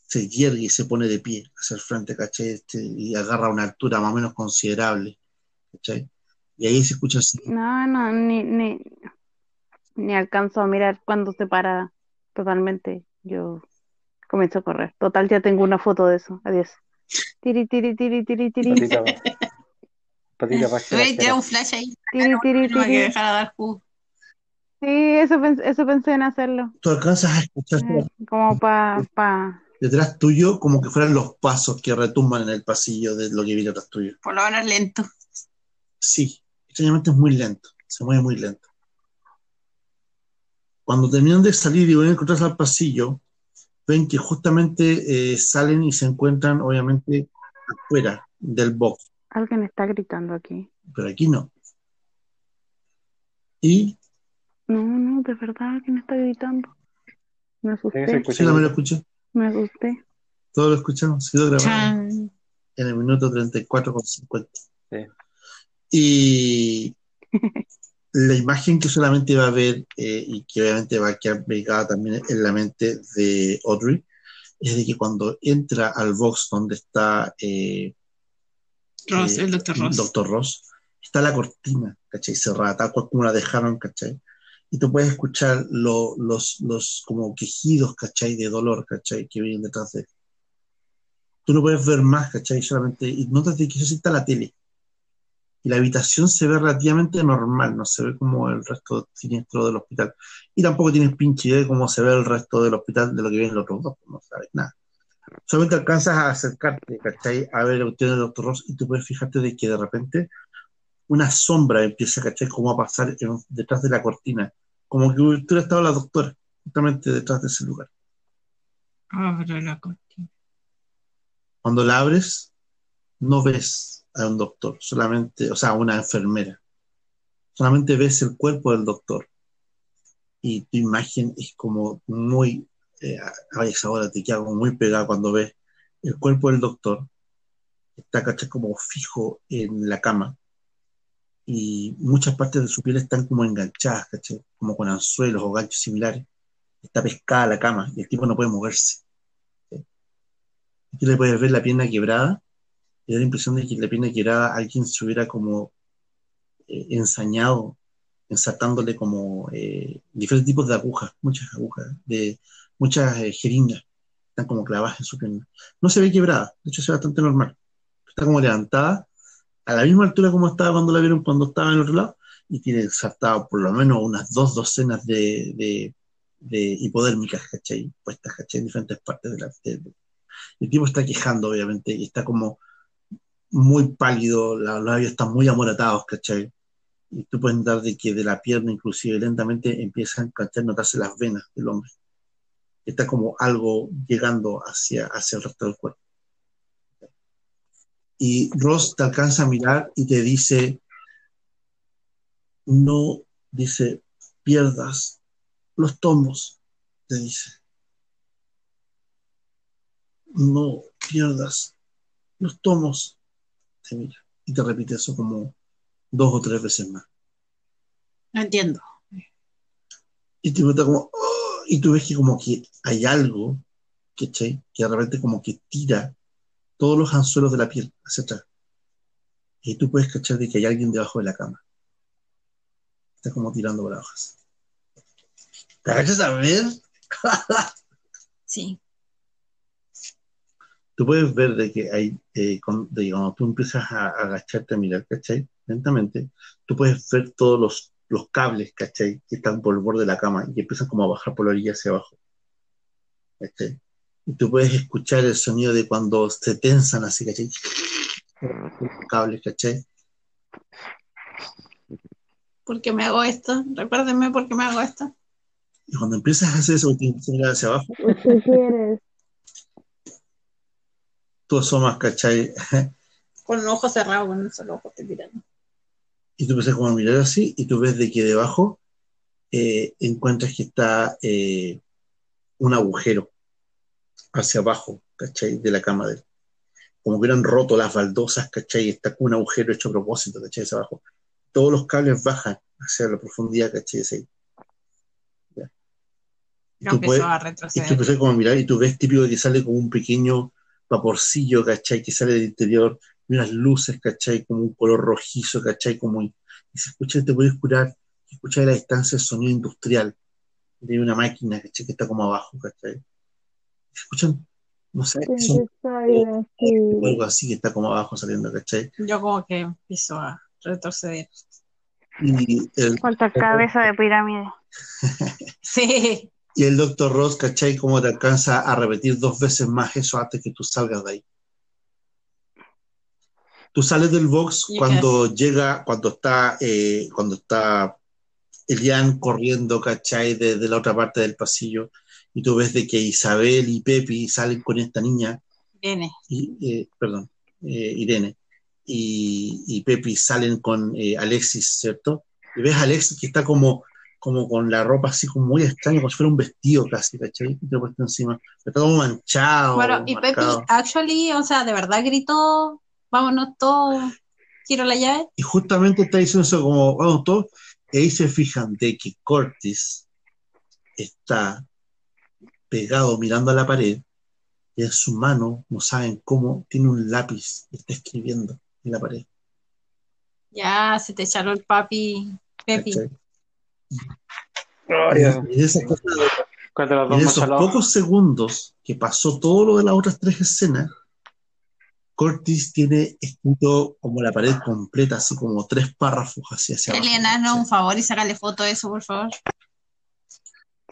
se yergue y se pone de pie hacia el frente, ¿cachai? Este, y agarra una altura más o menos considerable, ¿cachai? Y ahí se escucha así, No, no, ni, ni, ni alcanzo a mirar cuando se para totalmente. Yo comienzo a correr. Total, ya tengo una foto de eso. Adiós. Tiri, tiri, tiri, tiri, tiri, Patita, pajera. un flash ahí. tiri, tiri, hay que tiri. dejar a dar jugo. Sí, eso, eso pensé en hacerlo. tú alcanzas a escuchar Eh, como para pa, detrás tuyo como que fueran los pasos que retumban en el pasillo de lo que viene atrás tuyo. Por lo menos lento. Sí, extrañamente es muy lento, se mueve muy lento. Cuando terminan de salir y van a encontrarse al pasillo, ven que justamente eh, salen y se encuentran obviamente afuera del box, alguien está gritando aquí. pero aquí no. Y No, no, de verdad, alguien está gritando. Me asusté, sí, también lo escuché. me asusté. Todos lo escuchamos, quedó grabado Chan. en el minuto 34 con 50. Sí. Y la imagen que solamente va a ver eh, y que obviamente va a quedar pegada también en la mente de Audrey es de que cuando entra al box donde está eh, Ross, eh, el doctor Ross. Está la cortina, ¿cachai? Cerrada, tal cual como la dejaron, ¿cachai? Y tú puedes escuchar lo- los, los como quejidos, ¿cachai? De dolor, ¿cachai? Que vienen detrás de él. Tú no puedes ver más, ¿cachai? Solamente, y notas de que eso sí está la tele. Y la habitación se ve relativamente normal, no se ve como el resto siniestro del hospital. Y tampoco tienes pinche idea de cómo se ve el resto del hospital, de lo que ven los otros dos, no sabes nada. Solamente alcanzas a acercarte, ¿cachai? A ver la cuestión del doctor Ross y tú puedes fijarte de que de repente una sombra empieza, ¿cachai? Como a pasar en- detrás de la cortina. Como que hubiera estado la doctora, justamente detrás de ese lugar. Abre la cortina. Cuando la abres, no ves a un doctor, solamente, o sea, a una enfermera. Solamente ves el cuerpo del doctor. Y tu imagen es como muy, eh, a esa hora te queda como muy pegada cuando ves el cuerpo del doctor. Está, ¿cachai? Como fijo en la cama. Y muchas partes de su piel están como enganchadas, ¿cachai? Como con anzuelos o ganchos similares. Está pescada la cama y el tipo no puede moverse. Tú le puedes ver la pierna quebrada y da la impresión de que la pierna quebrada alguien se hubiera como eh, ensañado, ensartándole como eh, diferentes tipos de agujas, muchas agujas, de muchas eh, jeringas, están como clavadas en su pierna. No se ve quebrada, de hecho ve bastante normal. Está como levantada a la misma altura como estaba cuando la vieron cuando estaba en el otro lado y tiene ensartado por lo menos unas dos docenas de, de, de hipodérmicas, ¿cachai? Puestas, ¿cachai? En diferentes partes de la, el tipo está quejando, obviamente, y está como muy pálido, los labios están muy amoratados, ¿cachai? Y tú puedes notar de que de la pierna, inclusive lentamente, empiezan a notarse las venas del hombre. Está como algo llegando hacia, hacia el resto del cuerpo. Y Ross te alcanza a mirar y te dice, no, dice, pierdas los tomos, te dice. No pierdas los tomos, te mira. Y te repite eso como dos o tres veces más. No entiendo. Y te pregunta como, y tú ves que como que hay algo, ¿cachai? Que de repente como que tira todos los anzuelos de la piel hacia atrás. Y tú puedes cachar de que hay alguien debajo de la cama. Está como tirando abajo. ¿Te agachas a ver? Sí. tú puedes ver de que hay, eh, con- de cuando tú empiezas a, a agacharte a mirar, ¿cachai? Lentamente, tú puedes ver todos los, los cables, ¿cachai? Que están por el borde de la cama y que empiezan como a bajar por la orilla hacia abajo. ¿Cachai? Y tú puedes escuchar el sonido de cuando se tensan así, ¿cachai? Los cables, ¿cachai? ¿Por qué me hago esto? Recuérdenme por qué me hago esto. Y cuando empiezas a hacer eso, hacia abajo, ¿Usted quieres? tú asomas, ¿cachai? Con un ojo cerrado, con un solo ojo estoy mirando. Y tú empiezas como a mirar así y tú ves de que debajo eh, encuentras que está eh, un agujero hacia abajo, ¿cachai? De la cama de él. Como que hubieran roto las baldosas, ¿cachai? Está con un agujero hecho a propósito, ¿cachai? Hacia abajo. Todos los cables bajan hacia la profundidad, ¿cachai? Ahí. Ya. Y tú puedes- a y tú empiezas como a mirar y tú ves típico que sale como un pequeño vaporcillo, ¿cachai? Que sale del interior, y unas luces, ¿cachai? Como un color rojizo, ¿cachai? Como, y se escucha, te puedes curar, escucha a la distancia el sonido industrial de una máquina, ¿cachai? Que está como abajo, ¿cachai? Se escuchan, no sé, son o algo así que está como abajo saliendo, ¿cachai? Yo como que empiezo a retroceder. Y el, Falta cabeza de pirámide. Sí. y el doctor Ross, ¿cachai? Como te alcanza a repetir dos veces más eso antes que tú salgas de ahí. Tú sales del box ¿Y qué cuando llega, cuando está, eh, cuando está Elian corriendo, ¿cachai? Desde la otra parte del pasillo, y tú ves de que Isabel y Pepi salen con esta niña, Viene. y, eh, perdón, eh, Irene, y, y Pepi salen con eh, Alexis, ¿cierto? Y ves a Alexis que está como, como con la ropa así como muy extraña, como si fuera un vestido casi, ¿cachai? Y te lo puesto encima. Pero está como manchado. Bueno, y Pepi, marcado. actually, o sea, de verdad gritó, vámonos todos, quiero la llave. Y justamente está diciendo eso como, vamos todos, y ahí se fijan de que Cortis está pegado mirando a la pared y en su mano, no saben cómo, tiene un lápiz y está escribiendo en la pared. Ya, se te echaron el papi, Pepi. Y de esas cosas de- ¿Cuál de los y dos en esos pocos segundos que pasó todo lo de las otras tres escenas, Cortis tiene escrito como la pared completa, así como tres párrafos así hacia abajo. Eliana, haznos un favor y sácale foto de eso, por favor.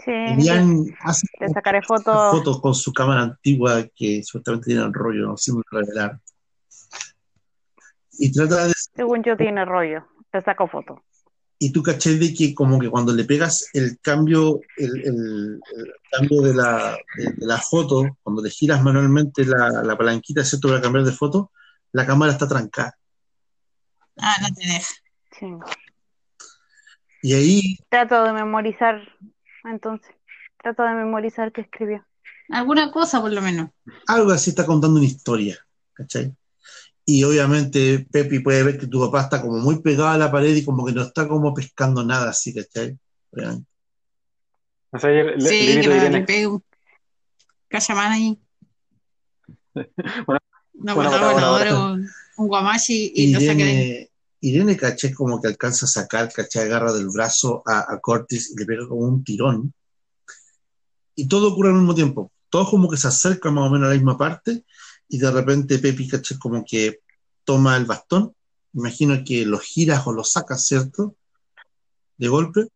Sí, Elian hace le sacaré fotos. fotos con su cámara antigua que supuestamente tiene el rollo, no sé muy revelar. Y trata de. Según yo tiene rollo. Le saco fotos. Y tú caché de que, como que cuando le pegas el cambio, el, el- el cambio de la, de, de la foto, cuando le giras manualmente la, la palanquita, ¿cierto? Para cambiar de foto, la cámara está trancada. Ah, no te deja. Sí. Y ahí, Trato de memorizar. Entonces, trato de memorizar qué escribió. Alguna cosa, por lo menos. algo así está contando una historia, ¿cachai? Y obviamente Pepi puede ver que tu papá está como muy pegado a la pared y como que no está como pescando nada así, ¿cachai? Obviamente. O sea, ayer le, Sí, le que le, le Irene. pegue un cachamán ahí. Bueno, Una bueno, patada un, un guamachi y lo saque de ahí. Irene, Irene, caché, como que alcanza a sacar, caché, agarra del brazo a, a Cortis y le pega como un tirón. Y todo ocurre al mismo tiempo. Todos como que se acercan más o menos a la misma parte y de repente Pepi, caché, como que toma el bastón. Imagino que lo giras o lo sacas, ¿cierto? De golpe.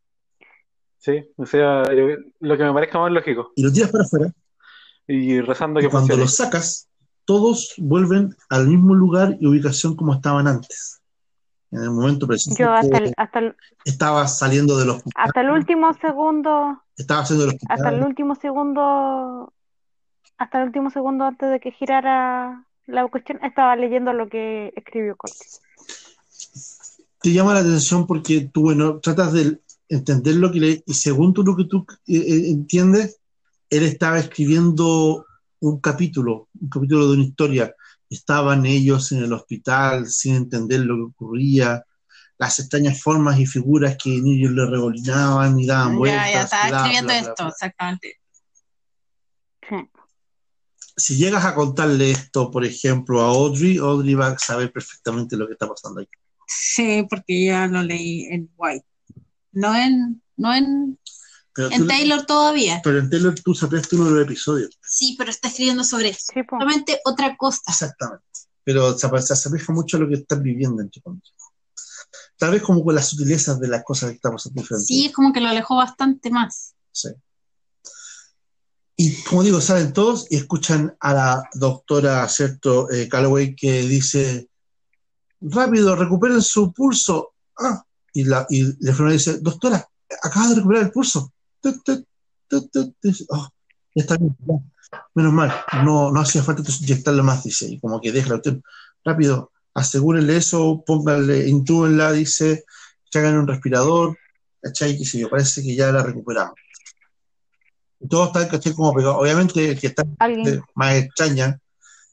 Sí, o sea, lo que me parezca más lógico. Y lo tiras para afuera. Y rezando Y que cuando funcione. lo sacas, todos vuelven al mismo lugar y ubicación como estaban antes. En el momento preciso Yo hasta el, hasta el, estaba saliendo del hospital. hasta el último segundo, Estaba haciendo hospital. hasta el último segundo, hasta el último segundo antes de que girara la cuestión, estaba leyendo lo que escribió Cortis. te llama la atención porque tú, bueno, tratas de entender lo que le... Y según tú lo que tú eh, eh, entiendes, él estaba escribiendo un capítulo, un capítulo de una historia. Estaban ellos en el hospital sin entender lo que ocurría, las extrañas formas y figuras que en ellos le revolinaban y daban vueltas. Ya, ya, estaba bla, escribiendo bla, bla, esto, bla. exactamente. Si llegas a contarle esto, por ejemplo, a Audrey, Audrey va a saber perfectamente lo que está pasando ahí. Sí, porque ya lo leí en White. No en, no en, en tú- Taylor todavía. pero en Taylor tú sacaste uno de los episodios. Sí, pero está escribiendo sobre eso. Sí, otra cosa. Exactamente. Pero se, se asemeja mucho a lo que estás viviendo, entre comillas. Tal vez como con las sutilezas de las cosas que estamos haciendo frente. Sí, es como que lo alejó bastante más. Sí. Y como digo, salen todos y escuchan a la doctora, ¿cierto? Eh, Calloway, que dice, rápido, recuperen su pulso. Ah, y la, y la enfermera dice, doctora, acaba de recuperar el pulso. "Oh, está bien. Menos mal, no, no hacía falta inyectarle más, dice, y como que deja la rápido, asegúrenle eso, pónganle, intúbenla, dice, que hagan un respirador, ¿cachai? Que se yo, parece que ya la recuperamos. Todos están, ¿cachai? Como pegados. Obviamente el que está Alguien, más extraña,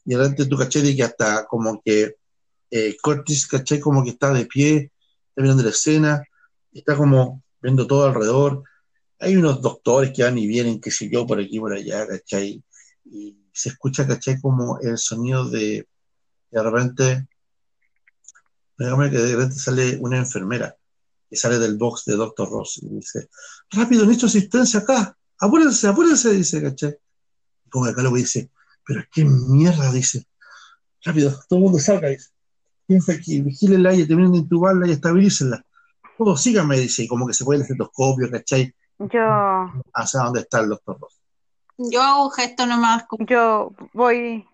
y adelante tú, ¿cachai? De que hasta como que eh, Curtis, ¿cachai? Como que está de pie, está mirando la escena, está como viendo todo alrededor. Hay unos doctores que van y vienen, qué sé yo, por aquí, por allá, ¿cachai? Y se escucha, ¿cachai? Como el sonido de, de repente, que de repente sale una enfermera que sale del box de Doctor Ross y dice, rápido, necesito asistencia acá, apúrense, apúrense, dice, ¿cachai? Y como acá lo dice, pero qué mierda, dice, rápido, todo el mundo salga, dice, piensa aquí, vigílenla y terminen de intubarla y estabilícenla. Todos síganme, dice, y como que se pone el estetoscopio, ¿cachai? yo, Hacia dónde está el Doctor Ross. Yo hago gesto nomás como yo voy,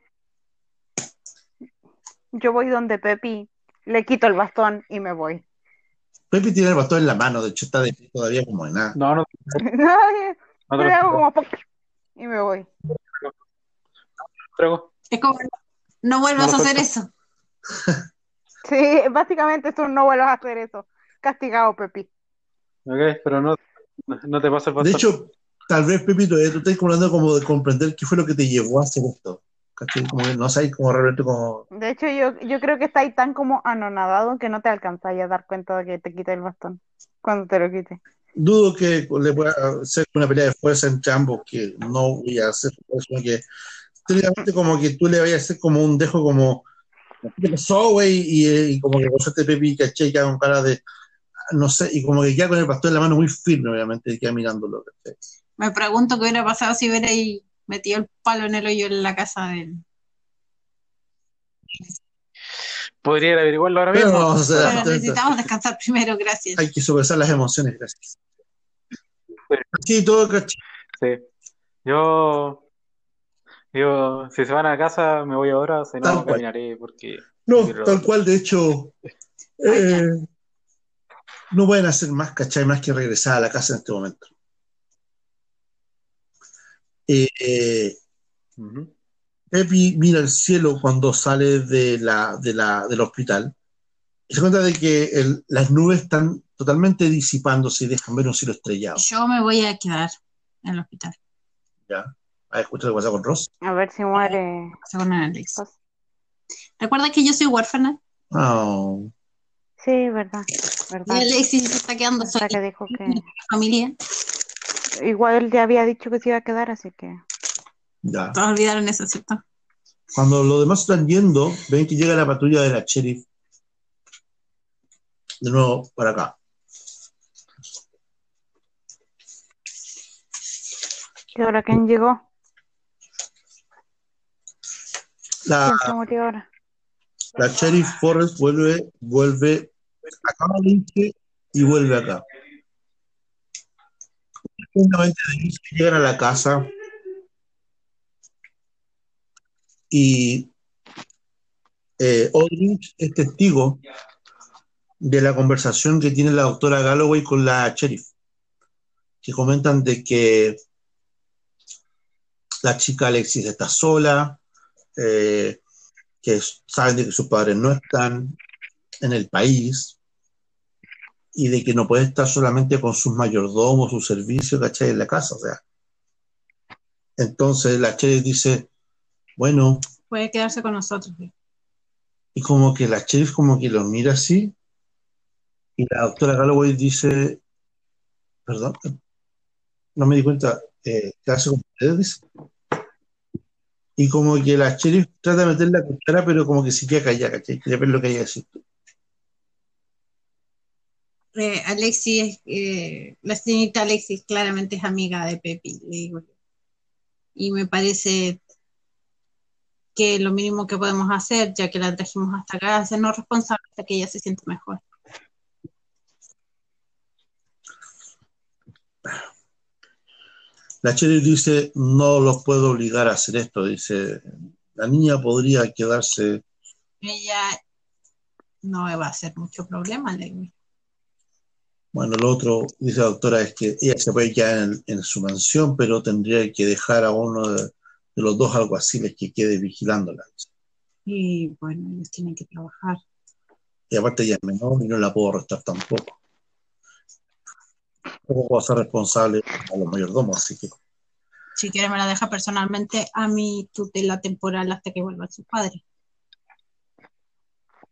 yo voy donde Pepi, le quito el bastón y me voy. Pepe tiene el bastón en la mano, de hecho está de pie todavía como de nada. No, no, Le hago como y me voy. traigo. Es como, no vuelvas No a hacer eso. Sí, básicamente tú no vuelvas a hacer eso. Castigado, Pepi. Ok, pero no, No te pasa el De hecho, tal vez, Pepito, eh, tú estás hablando como de comprender qué fue lo que te llevó a hacer esto. ¿Cachai? Como que no sabes como realmente como... De hecho, yo, yo creo que está ahí tan como anonadado que no te alcanzáis a dar cuenta de que te quite el bastón cuando te lo quite. Dudo que le pueda hacer una pelea de fuerza entre ambos, que no voy a hacer eso, que como que tú le vayas a hacer como un dejo como ¿qué pasó, güey? Y, y como que pasaste Pepe y caché queda con cara de no sé, y como que queda con el bastón en la mano muy firme, obviamente, y queda mirándolo. Me pregunto qué hubiera pasado si hubiera ahí metido el palo en el hoyo en la casa de él. Podría ir a averiguarlo ahora Pero mismo. no vamos a hacer Pero necesitamos descansar primero, gracias. Hay que sopesar las emociones, gracias. Sí, todo caché. Sí. Yo, yo, si se van a casa, me voy ahora, si Tal no, cual. caminaré porque No, Pero- tal cual, de hecho, eh, no pueden hacer más, ¿cachai? Más que regresar a la casa en este momento. Eh, eh. Pepi mira el cielo cuando sale de la, de la, del hospital y se cuenta de que el- las nubes están totalmente disipándose y dejan ver un cielo estrellado. Yo me voy a quedar en el hospital, ¿ya? ¿Has escuchado lo que pasa con Ross? A ver si muere. según Alex. Pues, ¿Recuerda que yo soy huérfana? Oh, Sí, verdad, Y verdad. Alexis se está quedando Hasta sola que en dijo que familia. igual él ya había dicho que se iba a quedar, así que ya. Todos olvidaron eso, ¿cierto? Cuando los demás están yendo, ven que llega la patrulla de la sheriff de nuevo para acá. ¿y ahora quién llegó? La, la sheriff Forrest vuelve, vuelve acá a Lince y vuelve acá. Justamente de ahí llegan a la casa y eh, Aldrich es testigo de la conversación que tiene la doctora Galloway con la sheriff, que comentan de que la chica Alexis está sola, eh, que saben de que sus padres no están en el país y de que no puede estar solamente con sus mayordomos, su servicio, ¿cachai? En la casa, o sea. Entonces la sheriff dice, bueno, Puede quedarse con nosotros. y como que la sheriff como que lo mira así y la doctora Galloway dice, perdón, no me di cuenta, eh, quedarse con ustedes. Y como que la sheriff trata de meter la cuchara, pero como que se queda callada, ¿cachai? Quiere ver lo que hay que decir. Eh, Alexis, eh, la señorita Alexis claramente es amiga de Pepi, le digo. Y me parece que lo mínimo que podemos hacer, ya que la trajimos hasta acá, es hacernos responsables hasta que ella se sienta mejor. La sheriff dice, no los puedo obligar a hacer esto, dice, la niña podría quedarse, Ella no va a hacer mucho problema, le digo. bueno, lo otro, dice la doctora, es que ella se puede quedar en, en su mansión, pero tendría que dejar a uno de, de los dos alguaciles que quede vigilándola. Y bueno, ellos tienen que trabajar. Y aparte ella es menor y no la puedo arrestar tampoco. Tampoco puedo ser responsable a los mayordomos, así que Si quiere me la deja personalmente a mi tutela temporal hasta que vuelva su padre.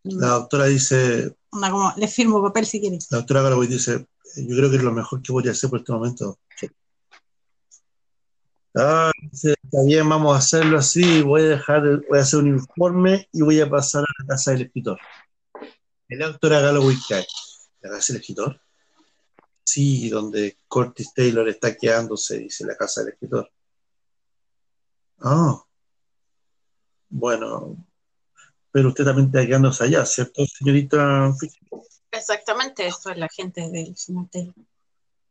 la doctora dice, Onda como, le firmo papel si quiere. la doctora Galloway dice, yo creo que es lo mejor que voy a hacer por este momento. Ah, está bien, vamos a hacerlo así, voy a dejar, voy a hacer un informe y voy a pasar a la casa del escritor. Y La doctora Galloway cae. ¿La casa del escritor? Sí, donde Curtis Taylor está quedándose, dice la casa del escritor. Ah, bueno, pero usted también está quedándose allá, ¿cierto, señorita? Exactamente, eso es la gente del cementerio.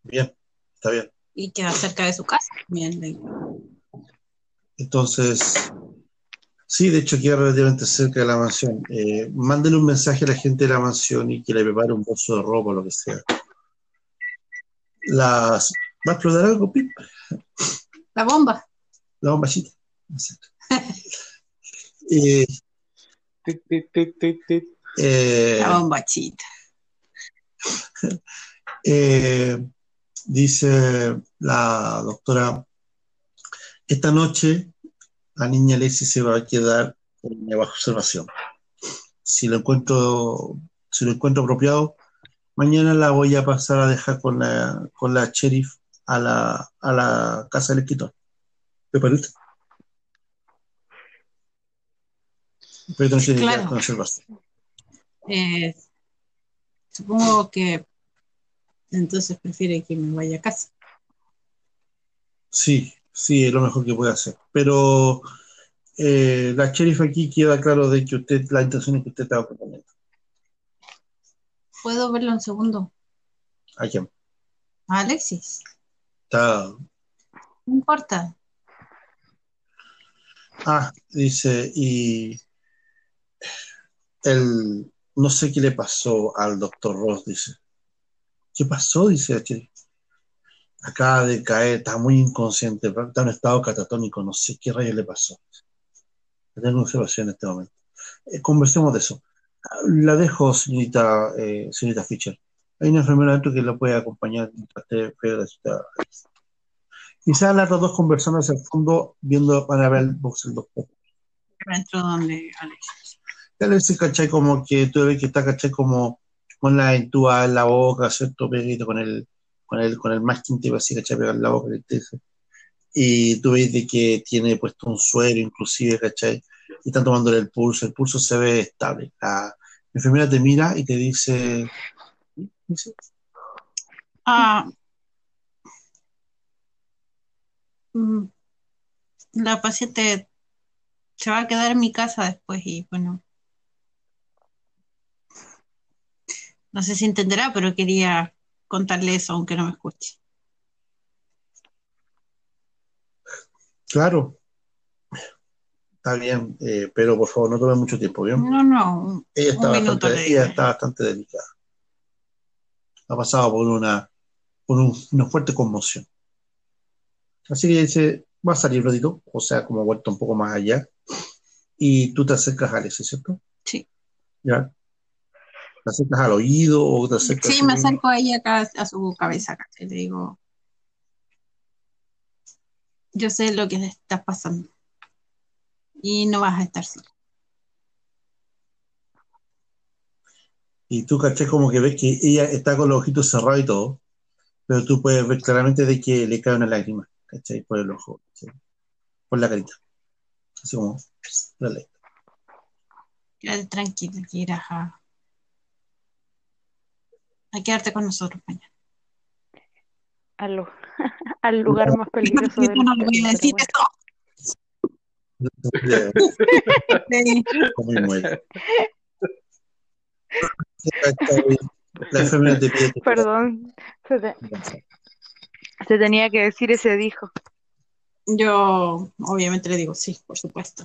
Bien, está bien. Y queda cerca de su casa también. le digo. Entonces, sí, de hecho queda relativamente cerca de la mansión. Eh, mándele un mensaje a la gente de la mansión y que le prepare un bolso de ropa o lo que sea. Las... ¿Va a explotar algo, Pip? La bomba. La bombachita. Sé. Eh, eh, La bombachita. eh, Dice la doctora, esta noche la niña Alexis se va a quedar bajo observación. Si lo encuentro, si lo encuentro apropiado, mañana la voy a pasar a dejar con la, con la sheriff a la, a la casa del escritor. ¿Me parece? Pero tiene Claro. Eh, supongo que entonces prefiere que me vaya a casa. Sí, sí, es lo mejor que puede hacer. Pero eh, la sheriff aquí queda claro de que usted, la intención es que usted está acompañando. ¿Puedo verlo un segundo? ¿A quién? A Alexis. Está. No importa. Ah, dice, y el, no sé qué le pasó al doctor Ross, dice. ¿Qué pasó? Dice sheriff. Acaba de caer, está muy inconsciente, está en un estado catatónico, no sé qué rayos le pasó. Tengo observación en este momento. Eh, conversemos de eso. La dejo, señorita, eh, señorita Fischer. Hay una enfermera dentro que la puede acompañar mientras. Quizás las dos conversando hacia el fondo, viendo para ver el box del doctor. Dentro donde Alexis. Tal vez ¿cachai? Como que tú ves que está, ¿cachai? Como con la entúa en la boca, ¿cierto? Con el, con el, con el masking, tipo así, ¿cachai? Pegado en la boca, ¿cachai? Y tú ves de que tiene puesto un suero, inclusive, ¿cachai? Y están tomándole el pulso, el pulso se ve estable. La enfermera te mira y te dice, dice, Ah, mm, la paciente se va a quedar en mi casa después y bueno, no sé si entenderá, pero quería contarle eso aunque no me escuche. claro, está bien, eh, pero por favor no tome mucho tiempo, ¿bien? No, no, Ella está, bastante, ella está bastante delicada. Ha pasado por una, por un- una fuerte conmoción. Así que dice, va a salir ratito, o sea, como vuelto un poco más allá, y tú te acercas a Alexis, ¿cierto? Sí. ¿Ya? ¿Te acercas al oído o te acercas Sí, me acerco a ella acá, a su cabeza acá, y le digo, yo sé lo que le está pasando y no vas a estar sola. Y tú, caché, como que ves que ella está con los ojitos cerrados y todo, pero tú puedes ver claramente de que le cae una lágrima, ¿cachai? Por el ojo, ¿cachai? Por la carita. Así como, dale. Quédate tranquila, que irás a, quedarte con nosotros mañana. Al, lu- al lugar más peligroso Yo del no le voy a decir Ya, eso. Perdón, se, te- se tenía que decir ese dijo. Yo obviamente le digo, sí, por supuesto.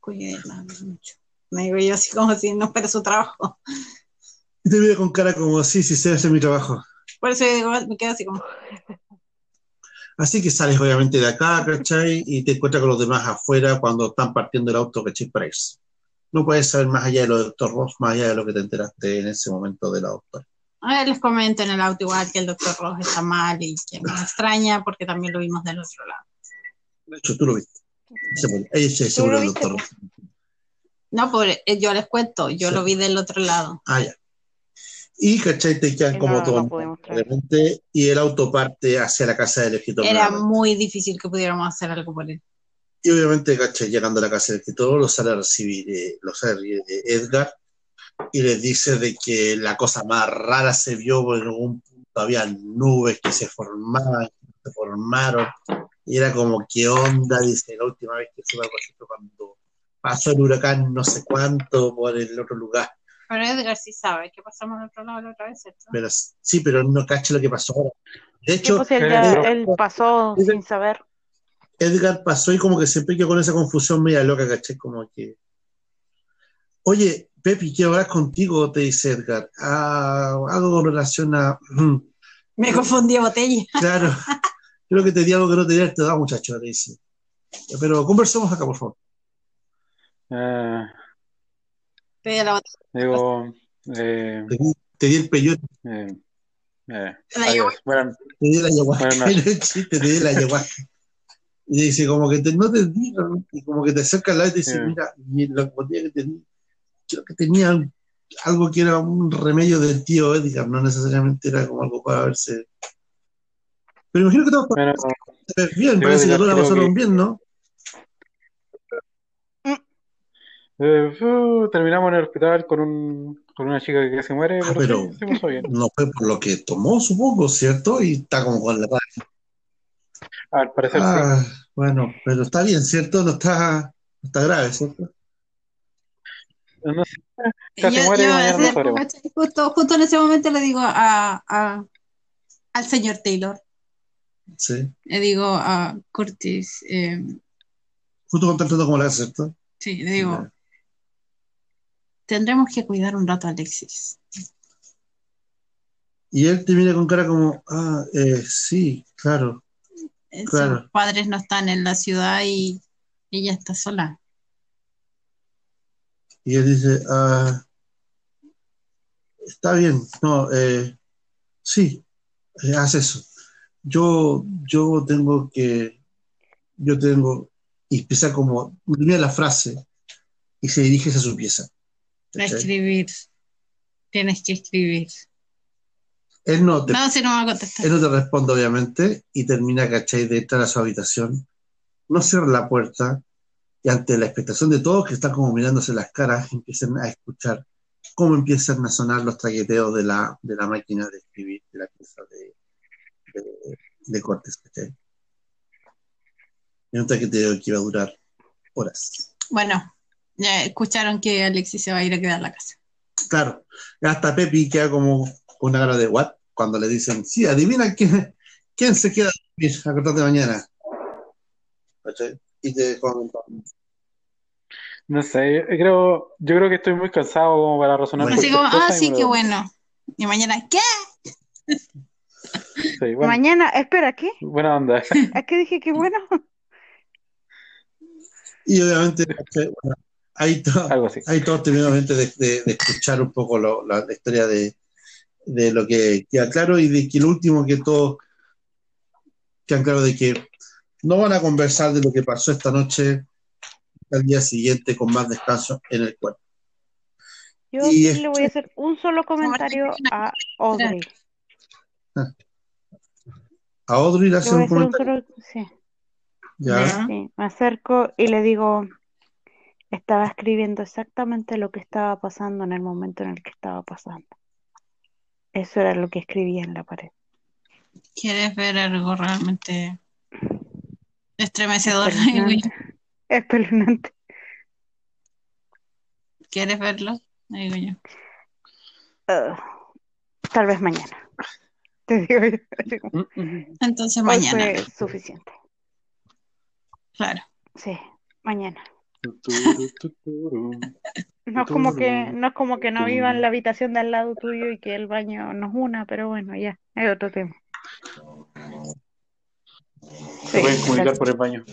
Cuídela mucho. Me digo yo así como si no fuera su trabajo. Y te mira con cara como, sí, sí, sé hacer mi trabajo. Por eso digo, me quedo así como, Así que sales obviamente de acá, ¿cachai? Y te encuentras con los demás afuera cuando están partiendo el auto, ¿cachai? Para irse. No puedes saber más allá de lo del doctor Ross, más allá de lo que te enteraste en ese momento de la doctora. a ver, les comento en el auto igual que el doctor Ross está mal y que me extraña porque también lo vimos del otro lado. De hecho, tú lo viste. Ella se se ¿Tú lo murió el doctor? Ross. No, pobre, eh, yo les cuento, yo Sí. lo vi del otro lado. Ah, ya. Y, ¿cachai? Te quedan como no- todo no y el auto parte hacia la casa del escritor. Era nuevamente. muy difícil que pudiéramos hacer algo por él. Y obviamente, ¿cachai? Llegando a la casa del escritor, lo sale a recibir, eh, lo sale eh, Edgar y les dice de que la cosa más rara se vio, porque en algún punto había nubes que se formaban, que se formaron, y era como, ¿qué onda? Dice, la última vez que fue cuando pasó el huracán no sé cuánto por el otro lugar. Pero Edgar sí sabe que pasamos al otro lado la otra vez, ¿cierto? Pero, sí, pero no cacha lo que pasó ahora. De Sí, hecho, pues él, ya- él pasó sin saber. Edgar pasó y como que siempre quedó con esa confusión media loca, ¿caché? Como que. Oye, Pepi, quiero hablar contigo, te dice Edgar. Ah, algo con relación a. Me confundí de botella. Claro, creo que te di algo que no te di este dado, muchacho, te dice. Pero conversemos acá, por favor. Eh, Botella. digo, eh, Te di, te di el peyote. eh, Eh. Bueno, Te di la ayahuasca, Bueno, no. no te di la ayahuasca. Y dice, como que te, no te digo, y como que te acerca al lado y te dice, mira, y la botella que tenía, creo que tenía algo que era un remedio del tío Edgar, no necesariamente era como algo para verse. Pero imagino que todos bueno, pasaron bien, parece que todos la pasaron que- bien, ¿no? Eh, uh, terminamos en el hospital con, un, con una chica que se muere, Ah, pero, pero- sí, se pasó bien. No fue por lo que tomó, supongo, ¿cierto? Y está como con la Al parecer sí. Ah, bueno, pero está bien, ¿cierto? No está, no está grave, ¿cierto? No sé, casi Yo- muere yo, justo, justo en ese momento le digo a, a- al señor Taylor, Sí. le digo a Curtis, eh, Justo contactando como la hace, ¿cierto? sí, le digo, tendremos que cuidar un rato a Alexis. Y él te mira con cara como, ah, eh, sí, claro. Eh, Claro. Sus padres no están en la ciudad y ella está sola. Y él dice, ah, está bien, no, eh, sí, eh, haz eso. Yo, yo tengo que, yo tengo, y empieza como, termina la frase y se dirige hacia su pieza. Escribir. Tienes que escribir. Él no te, No, si no me va a contestar. él no te responde, obviamente, y termina, ¿cachai?, de entrar a su habitación, no cierra la puerta, y ante la expectación de todos que están como mirándose las caras, empiezan a escuchar cómo empiezan a sonar los traqueteos de la, de la máquina de escribir, de la pieza de, de, de cortes, ¿cachai? Y un traqueteo que iba a durar horas. Bueno, ya escucharon que Alexis se va a ir a quedar a la casa. Claro, hasta Pepi queda como una cara de what cuando le dicen, sí, adivina quién, quién se queda a dormir a cortar de mañana. ¿Cachai? Y te comentan, No sé, yo creo, yo creo que estoy muy cansado como para razonar Bueno. Así como, ah, sí, qué bueno. Y mañana, ¿qué? Sí, bueno, Mañana, espera, ¿qué? buena onda. ¿A qué dije que bueno? Y obviamente. Bueno, ahí, to- Algo así. ahí todos terminamos obviamente, de, de- de escuchar un poco lo- la, la historia de, de lo que queda claro y de que lo último que todos quedan claro de que no van a conversar de lo que pasó esta noche al día siguiente con más descanso en el cuerpo. Yo Y sí le voy a hacer un solo comentario a Audrey. A Audrey le hace un comentario. solo, sí, Ya. Ya. sí. Me acerco y le digo, estaba escribiendo exactamente lo que estaba pasando en el momento en el que estaba pasando. Eso era lo que escribía en la pared. ¿Quieres ver algo realmente estremecedor? Espeluznante. ¿Quieres verlo? Digo yo. Tal vez mañana. Te digo yo. Mm, mm. Entonces Hoy mañana, fue suficiente. claro. Sí, mañana. No es como que, no es como que no viva en la habitación de al lado tuyo y que el baño nos una, pero bueno, ya, es otro tema. Se pueden comunicar por el baño.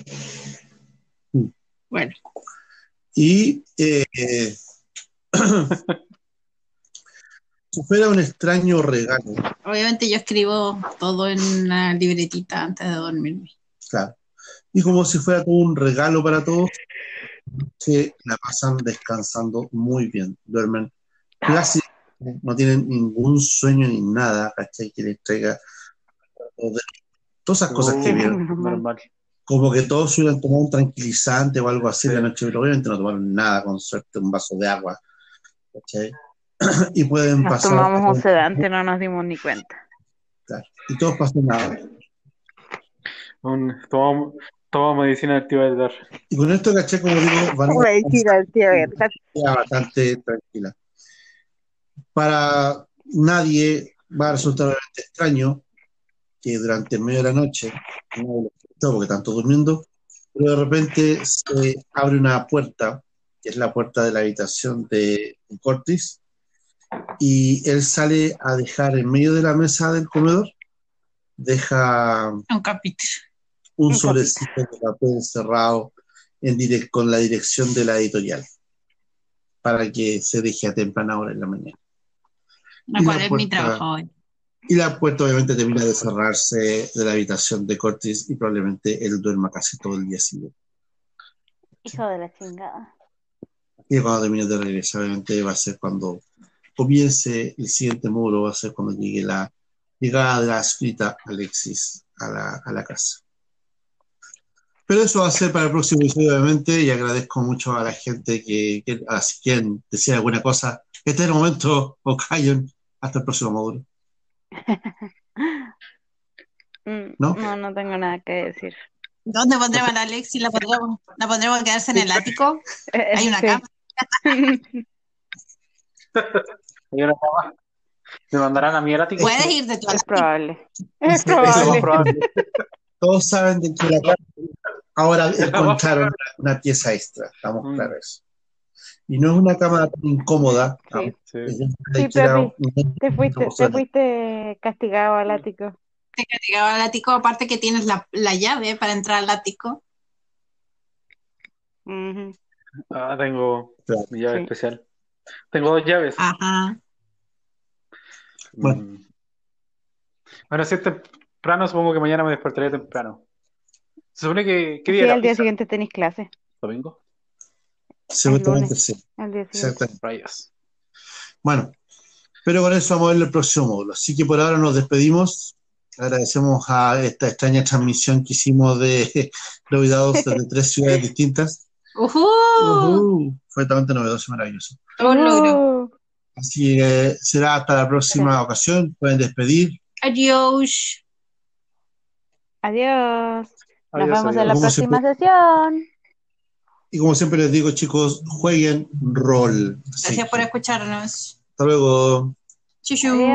Bueno, Y eh, si fuera un extraño regalo, obviamente yo escribo todo en una libretita antes de dormirme. claro, y como si fuera todo un regalo para todos, que la pasan descansando muy bien, duermen casi, no tienen ningún sueño ni nada, ¿cachai? Que les traiga todas esas cosas que Uh, vieron, normal. como que todos hubieran tomado un tranquilizante o algo así Sí. la noche, pero obviamente no tomaron nada, con suerte un vaso de agua, ¿cachai? y pueden Nos pasar tomamos un sedante, no nos dimos ni cuenta. Y todos pasan nada. Un, tomamos, tomamos medicina activa del dar. Y con esto, caché, como digo, van a Mentira, tío, ¿verdad? una bastante tranquila. Para nadie va a resultar extraño que durante medio de la noche, porque están todos durmiendo, pero de repente se abre una puerta, que es la puerta de la habitación de Cortis, y él sale a dejar en medio de la mesa del comedor, deja Un capítulo. Un sobrecito de papel cerrado en direc- con la dirección de la editorial para que se deje a temprana hora en la mañana. Cual la es mi trabajo hoy. Y la puerta obviamente termina de cerrarse de la habitación de Cortis y probablemente él duerma casi todo el día siguiente. Hijo de la chingada. Y cuando termine de regresar, obviamente va a ser cuando comience el siguiente módulo, va a ser cuando llegue la llegada de la escrita Alexis a la, a la casa. Pero eso va a ser para el próximo episodio, obviamente, y agradezco mucho a la gente que, que a quien decía alguna cosa. Este es el momento, o callen, hasta el próximo módulo. Mm, ¿No? No, no tengo nada que decir. ¿Dónde pondremos a Alexi? ¿La pondremos, ¿La pondremos a quedarse en el ático? Hay una Sí. cama. Hay una cama. Me mandarán a mi ático. Puedes ir de tu Es probable. Es Eso- Es probable. Todos saben de que la ahora encontraron una, pieza extra, estamos Mm. claros. Y no es una cama tan incómoda. Sí. Sí. Sí, un- Te fuiste, te fuiste castigado al ático. Te llegaba al ático, aparte que tienes la, la llave para entrar al ático. Ah, tengo Claro. mi llave Sí. especial. Tengo dos llaves. Ajá. Bueno. Mm. Bueno, si es temprano, supongo que mañana me despertaré temprano. Se supone que. ¿Qué día Sí, al día ¿Pizza? siguiente tenéis clase. ¿Domingo? Seguramente lunes. sí. Al día siguiente. Exactamente. Rayos. Bueno, pero con eso vamos a ver el próximo módulo. Así que por ahora nos despedimos. Agradecemos a esta extraña transmisión que hicimos de Olvidados desde tres ciudades distintas. ¡Ujú! Ujú, Fue totalmente novedoso y maravilloso. Uh, Así que será hasta la próxima ocasión. Pueden despedir. Adiós. Adiós. Nos Adiós, vemos en la ¿Cómo se próxima sesión. Y como siempre les digo, chicos, jueguen rol. Gracias por escucharnos. hasta luego. Chuchu. Adiós.